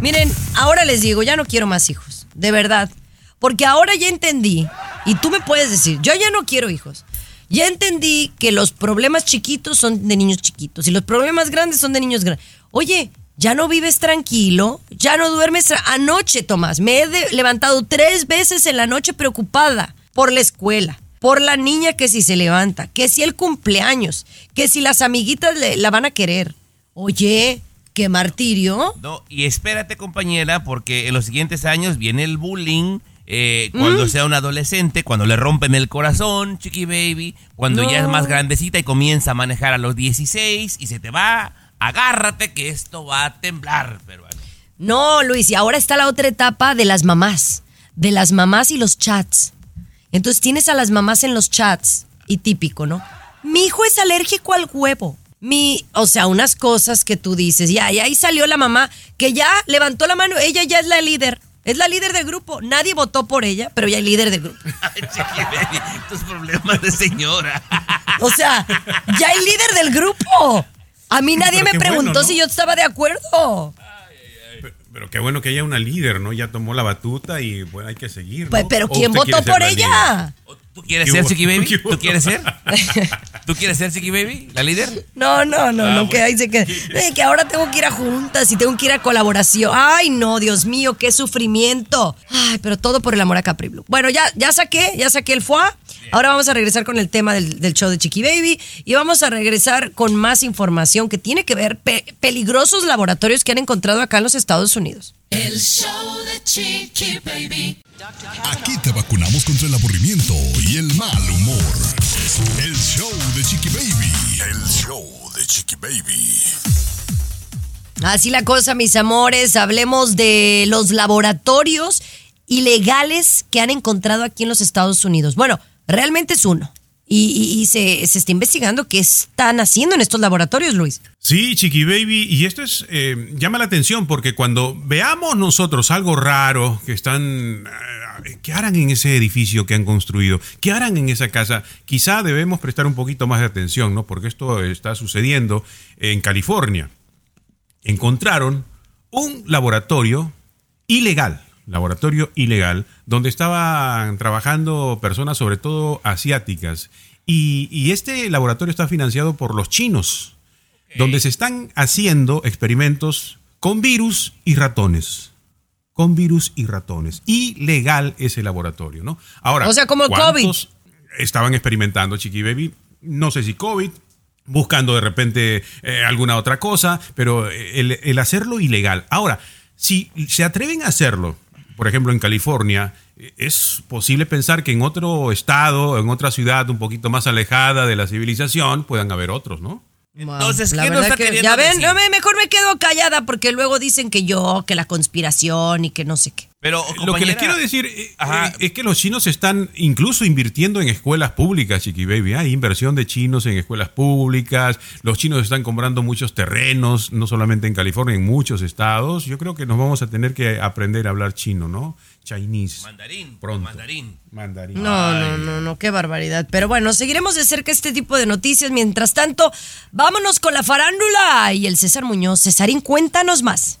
Miren, ahora les digo, ya no quiero más hijos, de verdad. Porque ahora ya entendí, y tú me puedes decir, yo ya no quiero hijos. Ya entendí que los problemas chiquitos son de niños chiquitos y los problemas grandes son de niños grandes. Oye, ya no vives tranquilo, ya no duermes. tra- Anoche, Tomás, me he levantado tres veces en la noche preocupada por la escuela, por la niña que si se levanta, que si el cumpleaños, que si las amiguitas le- la van a querer. Oye, qué martirio. No, y espérate, compañera, porque en los siguientes años viene el bullying. eh, cuando Mm. sea un adolescente, cuando le rompen el corazón, Chiqui Baby, cuando ya es más grandecita y comienza a manejar a los 16 y se te va, agárrate que esto va a temblar, pero No, Luis, y ahora está la otra etapa de las mamás, de las mamás y los chats. Entonces tienes a las mamás en los chats, y típico, ¿no? Mi hijo es alérgico al huevo. Mi, o sea, unas cosas que tú dices, ya, y ahí salió la mamá que ya levantó la mano, ella ya es la líder, es la líder del grupo. Nadie votó por ella, pero ya es líder del grupo. [laughs] Tus problemas de señora. O sea, ya es líder del grupo. A mí nadie Pero me bueno, preguntó ¿no? si yo estaba de acuerdo. Pero qué bueno que haya una líder, ¿no? Ya tomó la batuta y bueno, hay que seguir. ¿no? Pues, pero ¿O ¿quién votó por la ella? ¿Tú quieres ¿Qué ser? Chiqui Baby? ¿Tú quieres ser? [laughs] ¿Tú quieres ser Chiqui Baby, la líder? No, no, no, Ah, no, bueno. que ahí se queda. Eh, que ahora tengo que ir a juntas y tengo que ir a colaboración. Ay, no, Dios mío, qué sufrimiento. Ay, pero todo por el amor a Capri Blue. Bueno, ya, ya saqué, ya saqué el foie. Ahora vamos a regresar con el tema del, del show de Chiqui Baby y vamos a regresar con más información que tiene que ver pe- peligrosos laboratorios que han encontrado acá en los Estados Unidos. El show de Chiqui Baby. Aquí te vacunamos contra el aburrimiento y el mal humor. El show de Chiqui Baby. El show de Chiqui Baby. Así la cosa, mis amores. Hablemos de los laboratorios ilegales que han encontrado aquí en los Estados Unidos. Bueno, realmente es uno. Y, y- y se, se está investigando qué están haciendo en estos laboratorios, Luis. Sí, Chiqui Baby, y esto es eh, llama la atención porque cuando veamos nosotros algo raro que están, eh, ¿qué harán en ese edificio que han construido? ¿Qué harán en esa casa? Quizá debemos prestar un poquito más de atención, ¿no? Porque esto está sucediendo en California. Encontraron un laboratorio ilegal, laboratorio ilegal, donde estaban trabajando personas, sobre todo asiáticas. Y, y este laboratorio está financiado por los chinos, donde se están haciendo experimentos con virus y ratones. Con virus y ratones. Ilegal ese laboratorio, ¿no? Ahora, O sea, como ¿cuántos estaban experimentando, Chiqui Baby? No sé si COVID, buscando de repente eh, alguna otra cosa, pero el, el hacerlo ilegal. Ahora, si se atreven a hacerlo, por ejemplo en California, es posible pensar que en otro estado, en otra ciudad un poquito más alejada de la civilización, puedan haber otros, ¿no? Entonces, La ¿qué nos está que- queriendo ya ven, decir? no, me- mejor me quedo callada porque luego dicen que yo, que la conspiración y que no sé qué. Pero, Lo que les quiero decir eh, eh, es que los chinos están incluso invirtiendo en escuelas públicas, Chiqui Baby. Hay inversión de chinos en escuelas públicas. Los chinos están comprando muchos terrenos, no solamente en California, en muchos estados. Yo creo que nos vamos a tener que aprender a hablar chino, ¿no? Chinese. Mandarín. Pronto. Mandarín. Mandarín. No, no, no, no, qué barbaridad. Pero bueno, seguiremos de cerca este tipo de noticias. Mientras tanto, vámonos con la farándula y el César Muñoz. Cesarín, cuéntanos más.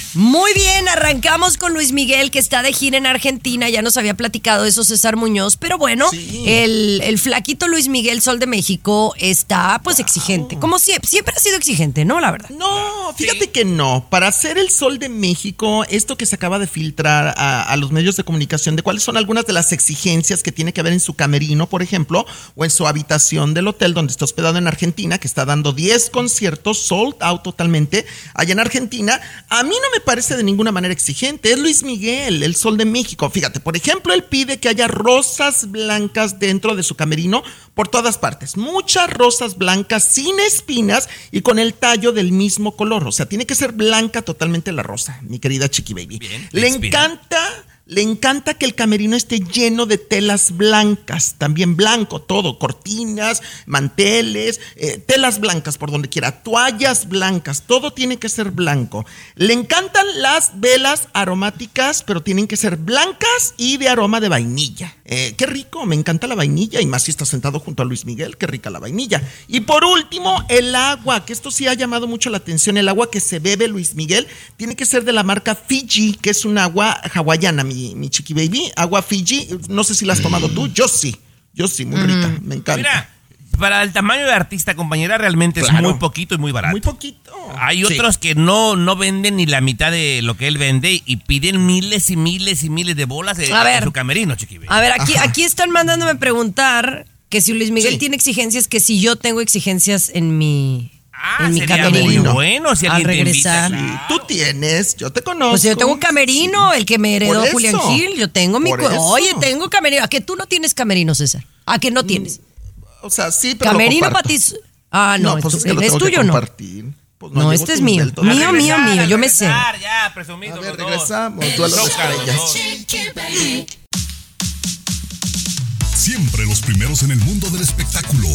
Muy bien, arrancamos con Luis Miguel, que está de gira en Argentina. Ya nos había platicado eso César Muñoz. Pero bueno, el, el flaquito Luis Miguel Sol de México está pues exigente. Como siempre, siempre ha sido exigente, ¿no? La verdad. No, fíjate que no. Para hacer el Sol de México, esto que se acaba de filtrar a, a los medios de comunicación de cuáles son algunas de las exigencias que tiene que haber en su camerino, por ejemplo, o en su habitación del hotel donde está hospedado en Argentina, que está dando 10 conciertos sold out totalmente allá en Argentina, a mí no me parece de ninguna manera exigente. Es Luis Miguel, el Sol de México. Fíjate, por ejemplo, él pide que haya rosas blancas dentro de su camerino por todas partes. Muchas rosas blancas sin espinas y con el tallo del mismo color. O sea, tiene que ser blanca totalmente la rosa, mi querida Chiqui Baby. Le inspira. encanta. Le encanta que el camerino esté lleno de telas blancas, también blanco, todo, cortinas, manteles, eh, telas blancas por donde quiera, toallas blancas, todo tiene que ser blanco. Le encantan las velas aromáticas, pero tienen que ser blancas y de aroma de vainilla. Eh, qué rico, me encanta la vainilla y más si está sentado junto a Luis Miguel, qué rica la vainilla. Y por último, el agua, que esto sí ha llamado mucho la atención, el agua que se bebe Luis Miguel tiene que ser de la marca Fiji, que es un agua hawaiana, mi, mi chiqui baby, agua Fiji, no sé si la has tomado tú, yo sí, yo sí, muy rica, me encanta. Mira, para el tamaño de artista, compañera, realmente es muy poquito y muy barato. Muy poquito. Hay Sí. otros que no, no venden ni la mitad de lo que él vende y piden miles y miles y miles de bolas de, A ver. su camerino, chiquibe. A ver, aquí, aquí están mandándome preguntar que si Luis Miguel Sí. tiene exigencias, que si yo tengo exigencias en mi, Ah, en mi sería camerino. muy bueno si al alguien te invita, regresar. claro. Tú tienes, yo te conozco. Pues yo tengo camerino, el que me heredó. Julián Gil. Yo tengo mi. Oye, tengo camerino. ¿A que tú no tienes camerino, César? ¿A que no tienes? O sea, sí, pero camerino para ti. Ah, no, pues es, es que tuyo o no. Pues No, este es mío. Mío, mío, mío. Yo me sé. Ya, presumido A ver, regresamos, estrellas. Siempre los primeros en el mundo del espectáculo.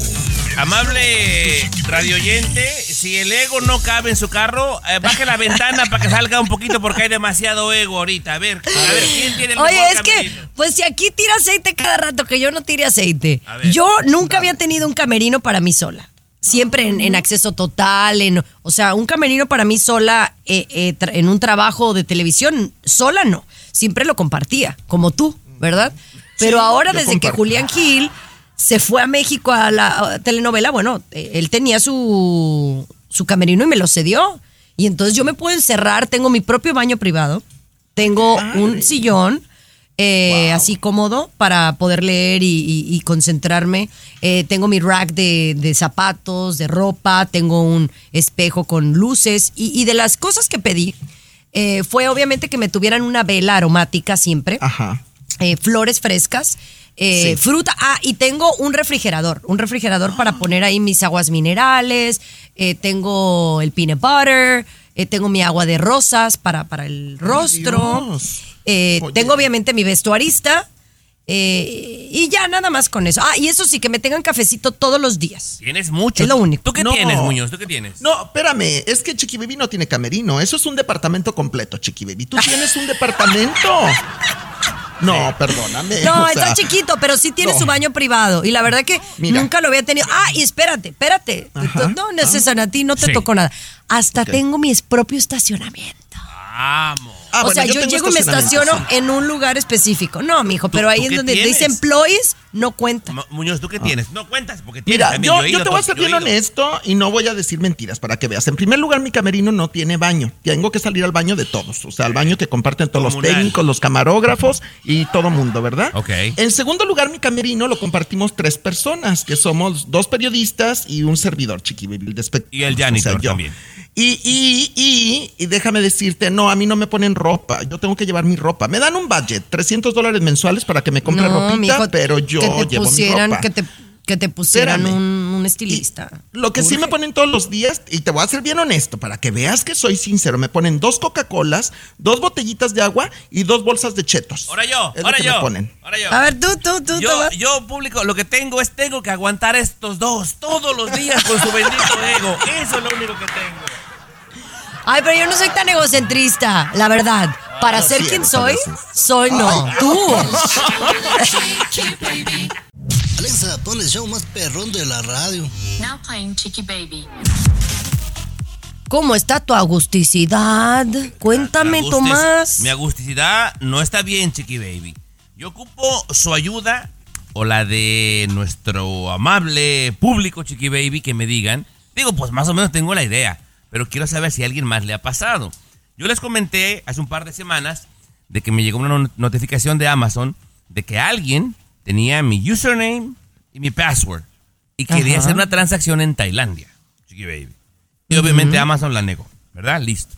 Amable radioyente, si el ego no cabe en su carro, eh, baje la ventana para que salga un poquito porque hay demasiado ego ahorita. A ver, a ver, ¿quién tiene el Oye, mejor es que, pues si aquí tira aceite cada rato, que yo no tire aceite. A ver. Yo nunca había tenido un camerino para mí sola. Siempre en, en acceso total, en, o sea, un camerino para mí sola eh, eh, tra- en un trabajo de televisión, sola no. Siempre lo compartía, como tú, ¿verdad? Pero Sí, ahora, desde que. Julián Gil se fue a México a la telenovela, bueno, eh, él tenía su, su camerino y me lo cedió. Y entonces yo me puedo encerrar, tengo mi propio baño privado, tengo un sillón eh, así cómodo para poder leer y, y- y concentrarme. Eh, tengo mi rack de, de zapatos, de ropa, tengo un espejo con luces y, y de las cosas que pedí eh, fue obviamente que me tuvieran una vela aromática siempre Ajá. Eh, flores frescas, eh, Sí. fruta. Ah, y tengo un refrigerador, un refrigerador para poner ahí mis aguas minerales, eh, tengo el peanut butter, eh, tengo mi agua de rosas para, para el rostro, eh, tengo obviamente mi vestuarista. eh, y ya nada más con eso. Ah, y eso sí, que me tengan cafecito todos los días. Tienes mucho. Es lo único. ¿Tú qué No. tienes, Muñoz? ¿Tú qué tienes? No, espérame, es que Chiqui Baby no tiene camerino. Eso es un departamento completo, Chiqui Baby. Tú tienes un departamento. No, perdóname. No, o está sea, chiquito, pero sí tiene no. su baño privado. Y la verdad que Mira. nunca lo había tenido. Ah, y espérate, espérate. Ajá. No, César, a ti no te Sí. tocó nada. Hasta tengo mi propio estacionamiento. Vamos. Ah, o bueno, sea, yo yo, llego y me estaciono en un lugar específico. No, mijo, pero ¿Tú- ahí qué donde tienes? dice employees, no cuenta. Mu- Muñoz, ¿tú qué tienes? No cuentas porque tienes Mira, yo, yo ido te voy a to- ser yo bien honesto y no voy a decir mentiras para que veas. En primer lugar, mi camerino no tiene baño. Tengo que salir al baño de todos. O sea, al baño que comparten todos los técnicos, los camarógrafos y todo mundo, ¿verdad? Ok. En segundo lugar, mi camerino lo compartimos tres personas, que somos dos periodistas y un servidor, Chiqui Y el o sea, janitor yo. también. Y, y, y, y déjame decirte, no, a mí no me ponen ropa. Yo tengo que llevar mi ropa. Me dan un budget, 300 dólares mensuales para que me compre ropita, mijo, pero yo que te llevo pusieran, mi ropa. Que te, que te pusieran Espérame. un, un estilista. Lo que sí me ponen todos los días, y te voy a ser bien honesto, para que veas que soy sincero, me ponen dos Coca-Colas, dos botellitas de agua y dos bolsas de chetos. Ahora yo, Es lo ahora que me yo. ponen. Ahora yo. A ver, tú, tú, tú, Yo, yo, público, lo que tengo es tengo que aguantar estos dos todos los días con su bendito ego. Eso es lo único que tengo. Ay, pero yo no soy tan egocentrista, la verdad. Para ser sí quien soy, soy no. Tú. Alexa, pon el show más perrón de la radio. Now playing Chicky Baby. ¿Cómo está tu agusticidad? Cuéntame, Tomás. Mi agusticidad no está bien, Chiqui Baby. Yo ocupo su ayuda o la de nuestro amable público, Chiqui Baby, que me digan. Digo, pues más o menos tengo la idea, pero quiero saber si a alguien más le ha pasado. Yo les comenté hace un par de semanas de que me llegó una no- notificación de Amazon de que alguien tenía mi username y mi password y quería Ajá. hacer una transacción en Tailandia, Chiqui Baby. Y obviamente Amazon la negó, ¿verdad? Listo.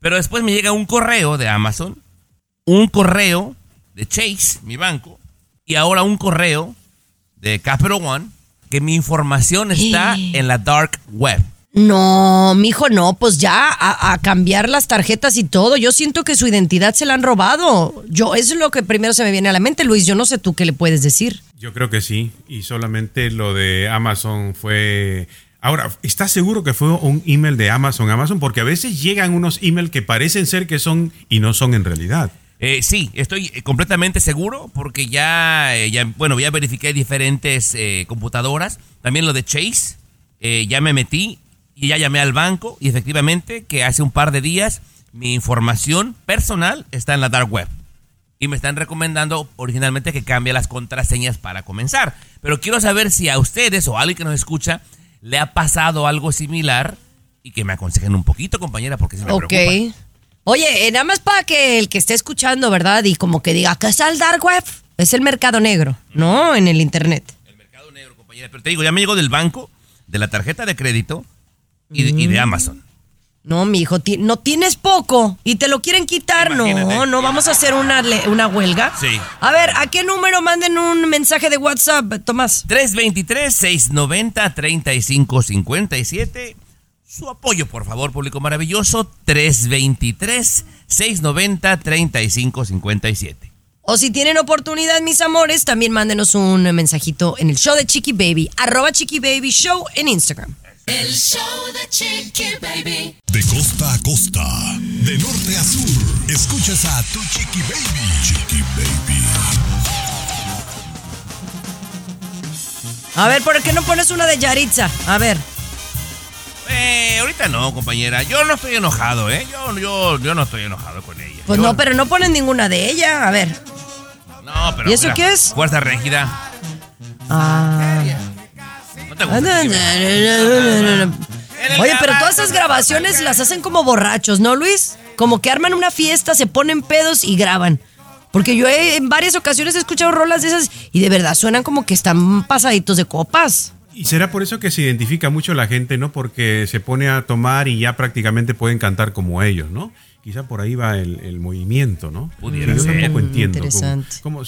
Pero después me llega un correo de Amazon, un correo de Chase, mi banco, y ahora un correo de Capital One, que mi información está en la dark web. No, mijo, no, pues ya a, a cambiar las tarjetas y todo. Yo siento que su identidad se la han robado. Yo, eso es lo que primero se me viene a la mente, Luis. Yo no sé tú qué le puedes decir. Yo creo que sí. Y solamente lo de Amazon fue. Ahora, ¿estás seguro que fue un email de Amazon? Amazon, porque a veces llegan unos emails que parecen ser que son y no son en realidad. Eh, sí, estoy eh, completamente seguro porque ya, eh, ya bueno, ya verifiqué diferentes eh, computadoras. También lo de Chase, eh, ya me metí y ya llamé al banco y efectivamente que hace un par de días mi información personal está en la dark web. Y me están recomendando originalmente que cambie las contraseñas para comenzar. Pero quiero saber si a ustedes o a alguien que nos escucha le ha pasado algo similar y que me aconsejen un poquito, compañera, porque sí me Ok. preocupa. Oye, eh, nada más para que el que esté escuchando, ¿verdad? Y como que diga, ¿qué es el dark web? Es el mercado negro, ¿no? En el internet. compañera. Pero te digo, ya me llegó del banco, de la tarjeta de crédito y de, y de Amazon. No, mi hijo, no tienes poco y te lo quieren quitar. No, Imagínate. no vamos a hacer una, una huelga. Sí. A ver, ¿a qué número manden un mensaje de WhatsApp, Tomás? 323-690-3557. Su apoyo, por favor, público maravilloso. 323-690-3557. O si tienen oportunidad, mis amores, también mándenos un mensajito en el show de Chiqui Baby, arroba Chiqui Baby Show en Instagram. El show de Chiqui Baby. De costa a costa, de norte a sur, escuchas a tu chiqui baby. Chiqui baby. A ver, ¿por qué no pones una de Yaritza? A ver. Eh, ahorita no, compañera. Yo no estoy enojado, ¿eh? Yo, yo, yo no estoy enojado con ella. Pues Yo- no, pero no ponen ninguna de ella. A ver. No, pero. ¿Y eso mira, qué es? Fuerza rígida. Ah. Te Oye, pero todas esas grabaciones las hacen como borrachos, ¿no, Luis? Como que arman una fiesta, se ponen pedos y graban. Porque yo he- en varias ocasiones he escuchado rolas de esas y de verdad suenan como que están pasaditos de copas. Y será por eso que se identifica mucho la gente, ¿no? Porque se pone a tomar y ya prácticamente pueden cantar como ellos, ¿no? Quizá por ahí va el, el movimiento, ¿no? Pudiera yo ser. tampoco entiendo. cómo- Interesante. cómo-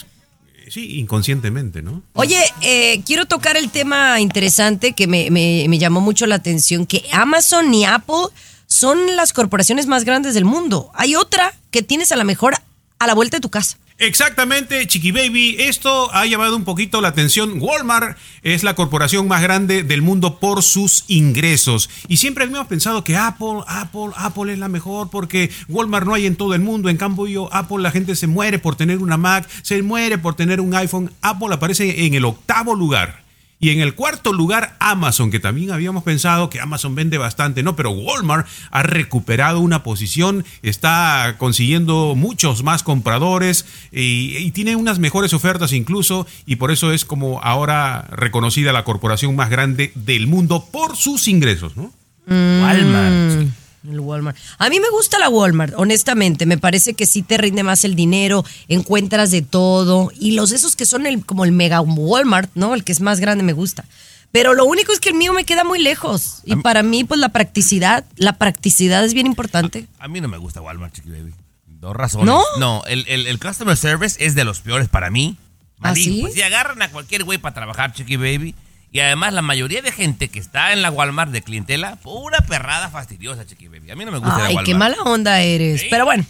sí, inconscientemente, ¿no? Oye, eh, quiero tocar el tema interesante que me, me- llamó mucho la atención, que Amazon y Apple son las corporaciones más grandes del mundo. Hay otra que tienes a la mejor a la vuelta de tu casa. Exactamente, Chiqui Baby. Esto ha llamado un poquito la atención. Walmart es la corporación más grande del mundo por sus ingresos. Y siempre hemos pensado que Apple, Apple, Apple es la mejor porque Walmart no hay en todo el mundo. En cambio, Apple la gente se muere por tener una Mac, se muere por tener un iPhone. Apple aparece en el octavo lugar. Y en el cuarto lugar, Amazon, que también habíamos pensado que Amazon vende bastante, ¿no? Pero Walmart ha recuperado una posición, está consiguiendo muchos más compradores y, y tiene unas mejores ofertas incluso, y por eso es como ahora reconocida la corporación más grande del mundo por sus ingresos, ¿no? Walmart. El Walmart. A mí me gusta la Walmart, honestamente. Me parece que sí te rinde más el dinero, encuentras de todo. Y los esos que son el, como el mega Walmart, ¿no? El que es más grande me gusta. Pero lo único es que el mío me queda muy lejos. Y para mí, pues la practicidad, la practicidad es bien importante. A mí no me gusta Walmart, Chiqui Baby. Dos razones. ¿No? el, el, el customer service es de los peores para mí. ¿Ah, sí? Pues si agarran a cualquier güey para trabajar, Chiqui Baby. Y además la mayoría de gente que está en la Walmart de clientela, pura perrada fastidiosa, Chiqui Baby. A mí no me gusta la Ay, Walmart. qué mala onda eres. Pero bueno,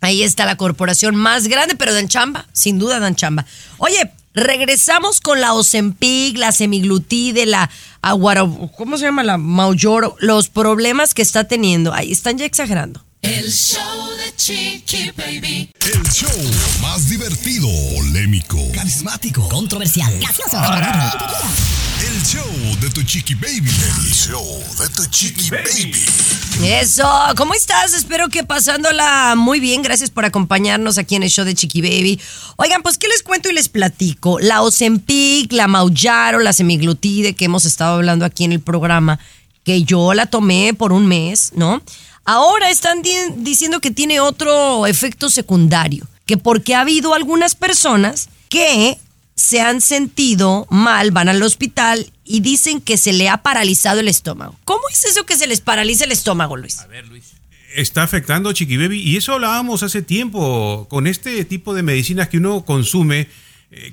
ahí está la corporación más grande, pero dan chamba, sin duda dan chamba. Oye, regresamos con la Ozempic, la semiglutide, la aguaro, ¿cómo se llama? La Mauyoro, los problemas que está teniendo. Ahí están ya exagerando. El show de Chiqui Baby. El show más divertido, polémico, Carismático, controversial, gracioso, agradable. el show de tu chiqui baby. El show de tu chiqui baby. Eso, ¿cómo estás? Espero que pasándola muy bien. Gracias por acompañarnos aquí en el show de Chiqui Baby. Oigan, pues, ¿qué les cuento y les platico? La Ozempic, la Mauyaro, la semiglutide que hemos estado hablando aquí en el programa, que yo la tomé por un mes, ¿no? Ahora están di- diciendo que tiene otro efecto secundario, que porque ha habido algunas personas que se han sentido mal, van al hospital y dicen que se le ha paralizado el estómago. ¿Cómo es eso que se les paraliza el estómago, Luis? está afectando Chiqui Baby y eso hablábamos hace tiempo con este tipo de medicinas que uno consume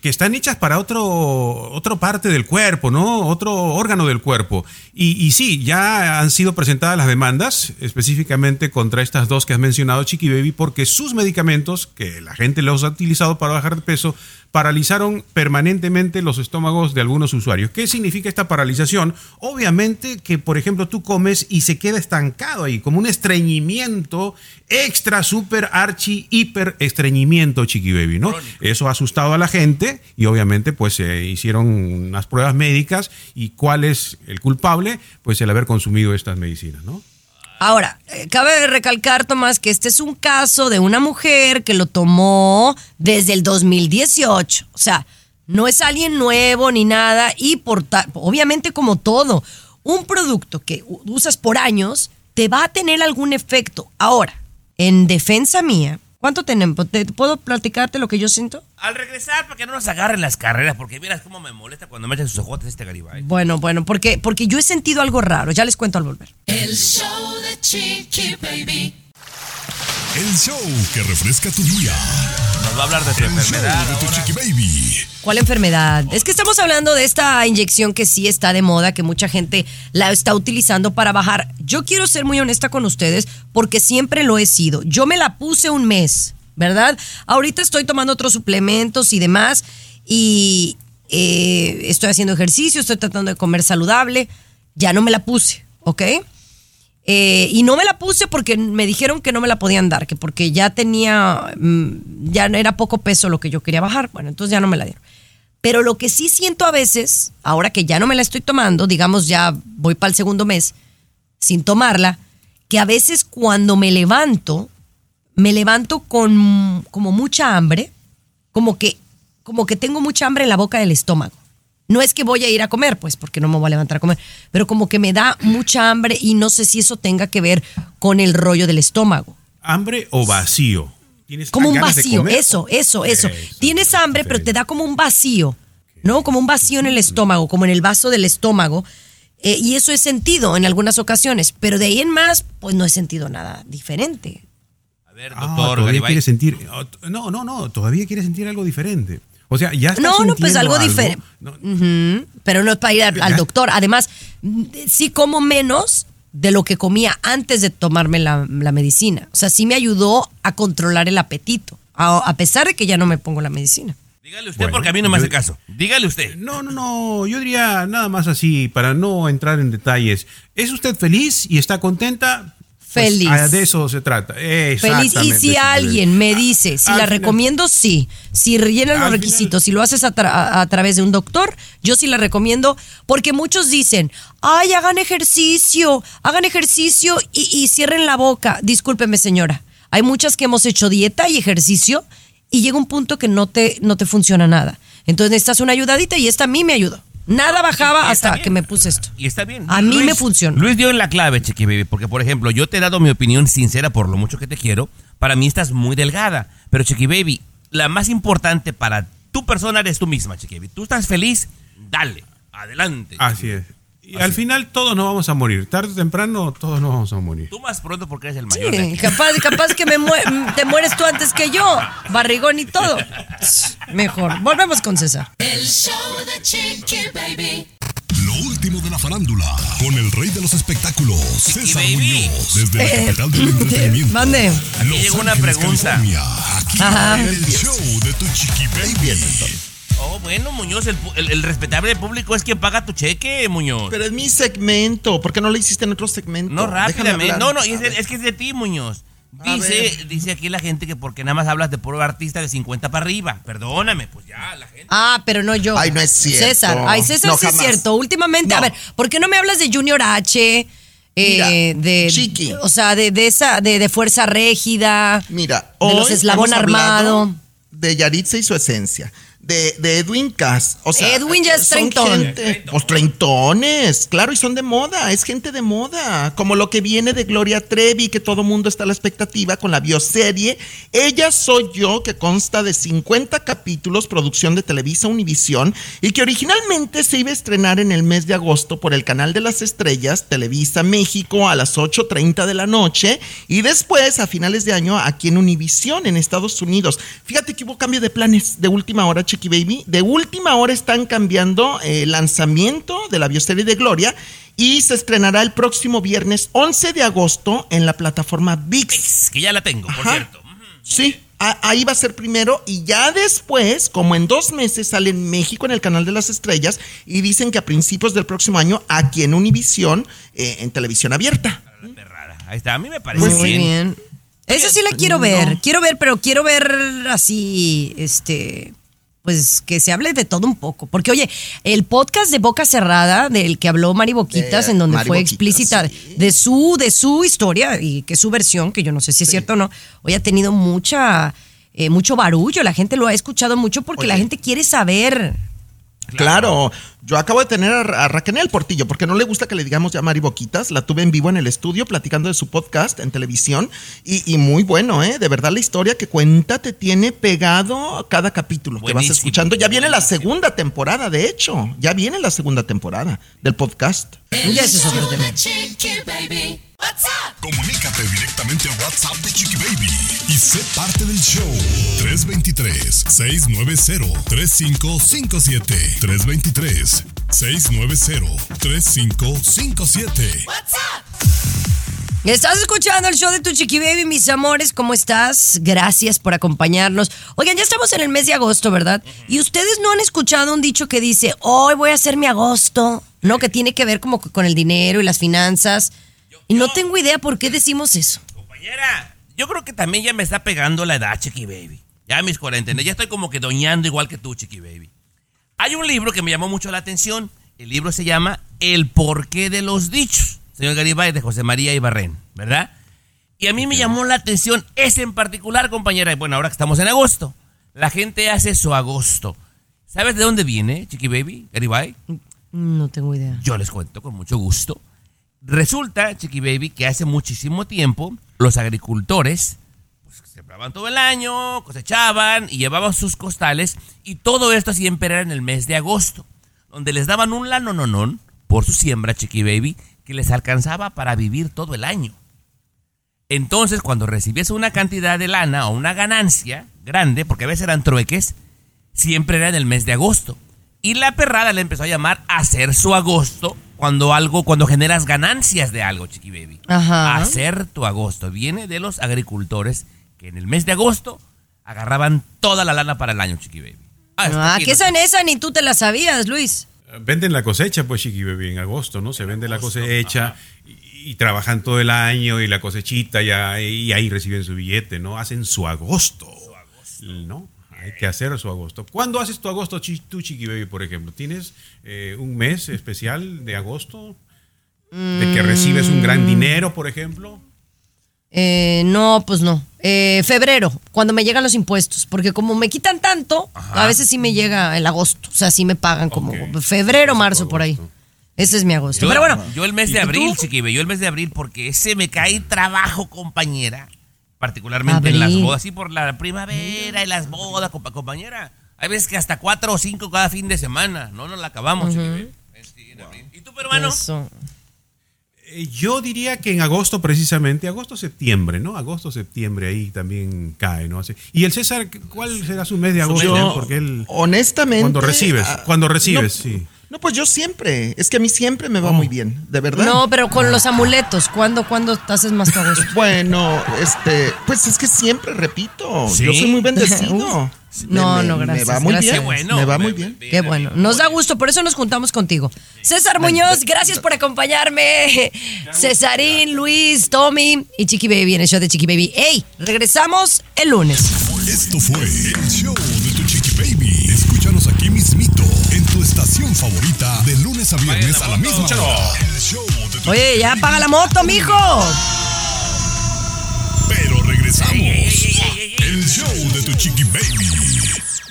que están hechas para otro otra parte del cuerpo, ¿no? Otro órgano del cuerpo. Y, y sí, ya han sido presentadas las demandas específicamente contra estas dos que has mencionado, Chiqui Baby, porque sus medicamentos, que la gente los ha utilizado para bajar de peso, paralizaron permanentemente los estómagos de algunos usuarios. ¿Qué significa esta paralización? Obviamente que, por ejemplo, tú comes y se queda estancado ahí, como un estreñimiento extra, super, archi, hiper estreñimiento, chiqui baby, ¿no? Eso ha asustado a la gente y obviamente pues se hicieron unas pruebas médicas y cuál es el culpable, pues el haber consumido estas medicinas, ¿no? Ahora, eh, cabe recalcar, Tomás, que este es un caso de una mujer que lo tomó desde el 2018. O sea, no es alguien nuevo ni nada. Y por obviamente, como todo, un producto que usas por años te va a tener algún efecto. Ahora, en defensa mía, ¿cuánto tenemos? ¿Te- ¿Puedo platicarte lo que yo siento? Al regresar, para que no nos agarren las carreras, porque miras cómo me molesta cuando me echan sus ojotes este Garibay. Bueno, bueno, porque, porque yo he sentido algo raro. Ya les cuento al volver. El show de Chiqui Baby. El show que refresca tu día. Nos va a hablar de su El show enfermedad. de tu chiqui baby. ¿Cuál enfermedad? Es que estamos hablando de esta inyección que sí está de moda, que mucha gente la está utilizando para bajar. Yo quiero ser muy honesta con ustedes porque siempre lo he sido. Yo me la puse un mes, ¿verdad? Ahorita estoy tomando otros suplementos y demás y eh, estoy haciendo ejercicio, estoy tratando de comer saludable. Ya no me la puse, ¿ok? Eh, y no me la puse porque me dijeron que no me la podían dar, que porque ya tenía, mm, ya era poco peso lo que yo quería bajar. Bueno, entonces ya no me la dieron. Pero lo que sí siento a veces, ahora que ya no me la estoy tomando, digamos ya voy para el segundo mes sin tomarla, que a veces cuando me levanto, me levanto con como mucha hambre, como que, como que tengo mucha hambre en la boca del estómago. No es que voy a ir a comer, pues, porque no me voy a levantar a comer, pero como que me da mucha hambre y no sé si eso tenga que ver con el rollo del estómago. ¿Hambre o vacío? ¿Tienes Como un vacío, comer? eso, eso, eso. Eso, Tienes hambre, pero te da como un vacío, ¿no? Como un vacío en el estómago, como en el vaso del estómago. Eh, y eso he sentido en algunas ocasiones, pero de ahí en más, pues no he sentido nada diferente. A ver, Ah, doctor todavía Garibay. quiere sentir. t- No, no, no, todavía quiere sentir algo diferente. O sea, ya está No, no, pues sintiendo algo diferente. Pero no es para ir al, doctor. Además, sí como menos de lo que comía antes de tomarme la, la medicina. O sea, sí me ayudó a controlar el apetito, a, a pesar de que ya no me pongo la medicina. Dígale usted porque a mí no me yo- hace caso. Dígale usted. No, no, no, yo diría nada más así, para no entrar en detalles. ¿Es usted feliz y está contenta? Pues, Feliz. ah, de eso se trata. Feliz. Y si alguien me dice, si Al la final- recomiendo, sí. Si rellena los requisitos, si lo haces a, tra- a- a través de un doctor, yo sí la recomiendo. Porque muchos dicen, ay, hagan ejercicio, hagan ejercicio y, y cierren la boca. Discúlpeme, señora. Hay muchas que hemos hecho dieta y ejercicio y llega un punto que no te, no te funciona nada. Entonces necesitas una ayudadita y esta a mí me ayudó. Nada bajaba hasta que me puse esto. Y está bien. A mí me funciona. Luis dio en la clave, Chiqui Baby, porque por ejemplo, yo te he dado mi opinión sincera por lo mucho que te quiero. Para mí estás muy delgada. Pero Chiqui Baby, la más importante para tu persona eres tú misma, Chiqui Baby. Tú estás feliz, dale, adelante. Así es. Y al final todos nos vamos a morir. Tarde o temprano todos nos vamos a morir. Tú más pronto porque eres el mayor. de Sí, aquí. capaz, capaz que me mue- [laughs] te mueres tú antes que yo, barrigón y todo. Mejor. Volvemos con César. El show de Chiqui Baby. Lo último de la farándula, con el rey de los espectáculos, César baby. Muñoz, desde la Eh, capital del [laughs] entretenimiento. Mande. Aquí llegó una pregunta. California, aquí Ajá. en el show de tu chiqui baby. Oh, bueno, Muñoz, el, pu- el- el respetable público es quien paga tu cheque, Muñoz. Pero es mi segmento. ¿Por qué no lo hiciste en otro segmento? no, Déjame rápidamente. hablar. No, no, es, que es de ti, Muñoz. Dice, dice aquí la gente que porque nada más hablas de puro artista de 50 para arriba. Perdóname, pues ya, la gente. Ah, pero no yo. Ay, no es cierto. César. Ay, César No, sí es cierto. Últimamente, a ver, ¿por qué no me hablas de Junior H? Mira, Eh, de, Chiqui. O sea, de, de esa, de, de Fuerza Régida. Mira, de los Eslabón Armado. De Yaritza y su esencia. De, de Edwin Cass. O sea, Edwin ya es treintón. gente- Pues treintones, claro, y son de moda, es gente de moda. Como lo que viene de Gloria Trevi, que todo mundo está a la expectativa con la bioserie. Ella soy yo, que consta de 50 capítulos, producción de Televisa Univisión, y que originalmente se iba a estrenar en el mes de agosto por el canal de las estrellas, Televisa México, a las 8.30 de la noche, y después, a finales de año, aquí en Univisión, en Estados Unidos. Fíjate que hubo cambio de planes de última hora, Chiqui Baby. De última hora están cambiando eh, el lanzamiento de la bioserie de Gloria y se estrenará el próximo viernes 11 de agosto en la plataforma VIX. Que ya la tengo, por Ajá. cierto. Sí, a- ahí va a ser primero y ya después, como en dos meses, sale en México en el canal de las estrellas y dicen que a principios del próximo año aquí en Univisión, eh, en televisión abierta. Perrada. Ahí está, a mí me parece Muy bien. bien. Esa sí la quiero ver. Quiero ver, pero quiero ver así, este, pues que se hable de todo un poco. Porque, oye, el podcast de Boca Cerrada, del que habló Mari Boquitas, De en donde Mari fue Boquitas, explícita sí. de su, de su historia y que su versión, que yo no sé si es cierto o no, hoy ha tenido mucha, eh, mucho barullo. La gente lo ha escuchado mucho porque la gente quiere saber. Claro. Yo acabo de tener a, a Raquel Portillo, porque no le gusta que le digamos ya Mari Boquitas. La tuve en vivo en el estudio platicando de su podcast en televisión. Y, muy bueno, ¿eh? De verdad, la historia que cuenta te tiene pegado cada capítulo que vas escuchando. Ya viene la segunda temporada, de hecho. Ya viene la segunda temporada del podcast. Ya es. WhatsApp. Comunícate directamente a WhatsApp de Chiqui Baby y sé parte del show. 323-690-3557. 323 690-3557. Estás escuchando el show de Tu Chiqui Baby, mis amores, ¿cómo estás? Gracias por acompañarnos. Oigan, ya estamos en el mes de agosto, ¿verdad? Y ustedes no han escuchado un dicho que dice, hoy voy a hacer mi agosto, ¿no? Que tiene que ver como con el dinero y las finanzas. Y no tengo idea por qué decimos eso. Compañera, yo creo que también ya me está pegando la edad, Chiqui Baby. Ya mis 40, ya estoy como que doñando igual que tú, Chiqui Baby. Hay un libro que me llamó mucho la atención. El libro se llama El porqué de los dichos. Señor Garibay de José María Ibarren, ¿verdad? Y a mí me llamó la atención ese en particular, compañera. Bueno, ahora que estamos en agosto, la gente hace su agosto. ¿Sabes de dónde viene, Chiqui Baby, Garibay? No tengo idea. Yo les cuento con mucho gusto. Resulta, Chiqui Baby, que hace muchísimo tiempo los agricultores sembraban todo el año, cosechaban y llevaban sus costales y todo esto siempre era en el mes de agosto, donde les daban un lanononón por su siembra, Chiqui Baby, que les alcanzaba para vivir todo el año. Entonces, cuando recibías una cantidad de lana o una ganancia grande, porque a veces eran trueques, siempre era en el mes de agosto. Y la perrada le empezó a llamar hacer su agosto cuando algo, cuando generas ganancias de algo, chiqui baby. Ajá. Hacer tu agosto. Viene de los agricultores que en el mes de agosto agarraban toda la lana para el año, chiqui baby. Ah, que no- esa en esa ni tú te la sabías, Luis. Venden la cosecha, pues, Chiqui Baby, en agosto, ¿no? Se vende la cosecha. Y, y trabajan todo el año y la cosechita ya, y ahí reciben su billete, ¿no? Hacen su agosto, ¿no? Hay que hacer su agosto. ¿Cuándo haces tu agosto tú, Chiqui Baby, por ejemplo? ¿Tienes eh, un mes especial de agosto? ¿De que recibes un gran dinero, por ejemplo? Eh, no, pues no. Eh, febrero, cuando me llegan los impuestos, porque como me quitan tanto, a veces sí me llega el agosto, o sea, sí me pagan como febrero, marzo, por ahí. Ese es mi agosto. Yo, Pero bueno, yo el mes ¿y de abril, chiquibe, yo el mes de abril porque ese me cae trabajo, compañera. Particularmente en las bodas, sí, por la primavera y las bodas, compa- compañera. Hay veces que hasta cuatro o cinco cada fin de semana. No nos la acabamos, chiquibe. Sí, en abril. ¿Y tú, peruano? Eso. Eh, Yo diría que en agosto precisamente, agosto-septiembre, ¿no? Agosto-septiembre ahí también cae, ¿no? Así- Y el César, ¿cuál será su mes de agosto? Yo, Porque él, honestamente. Cuando recibes, ah, cuando recibes, no, sí. No, pues yo siempre. Es que a mí siempre me va muy bien, de verdad. No, pero con los amuletos, ¿cuándo, cuándo te haces más tu agosto? [laughs] Bueno, este, pues es que siempre repito, ¿Sí? yo soy muy [laughs] bendecido. No, Me- no, gracias. Me va muy gracias. bien. me va muy bien. Qué bueno. Nos da gusto, por eso nos juntamos contigo. César Muñoz, gracias por acompañarme. Cesarín, Luis, Tommy y Chiqui Baby en el show de Chiqui Baby. ¡Ey! Regresamos el lunes. Esto fue el show de tu chiqui baby. Escúchanos aquí mismito en tu estación favorita de lunes a viernes a la misma hora. El show de tu Oye, ya apaga la moto, mijo. Pero regresamos. El show de tu chiqui baby.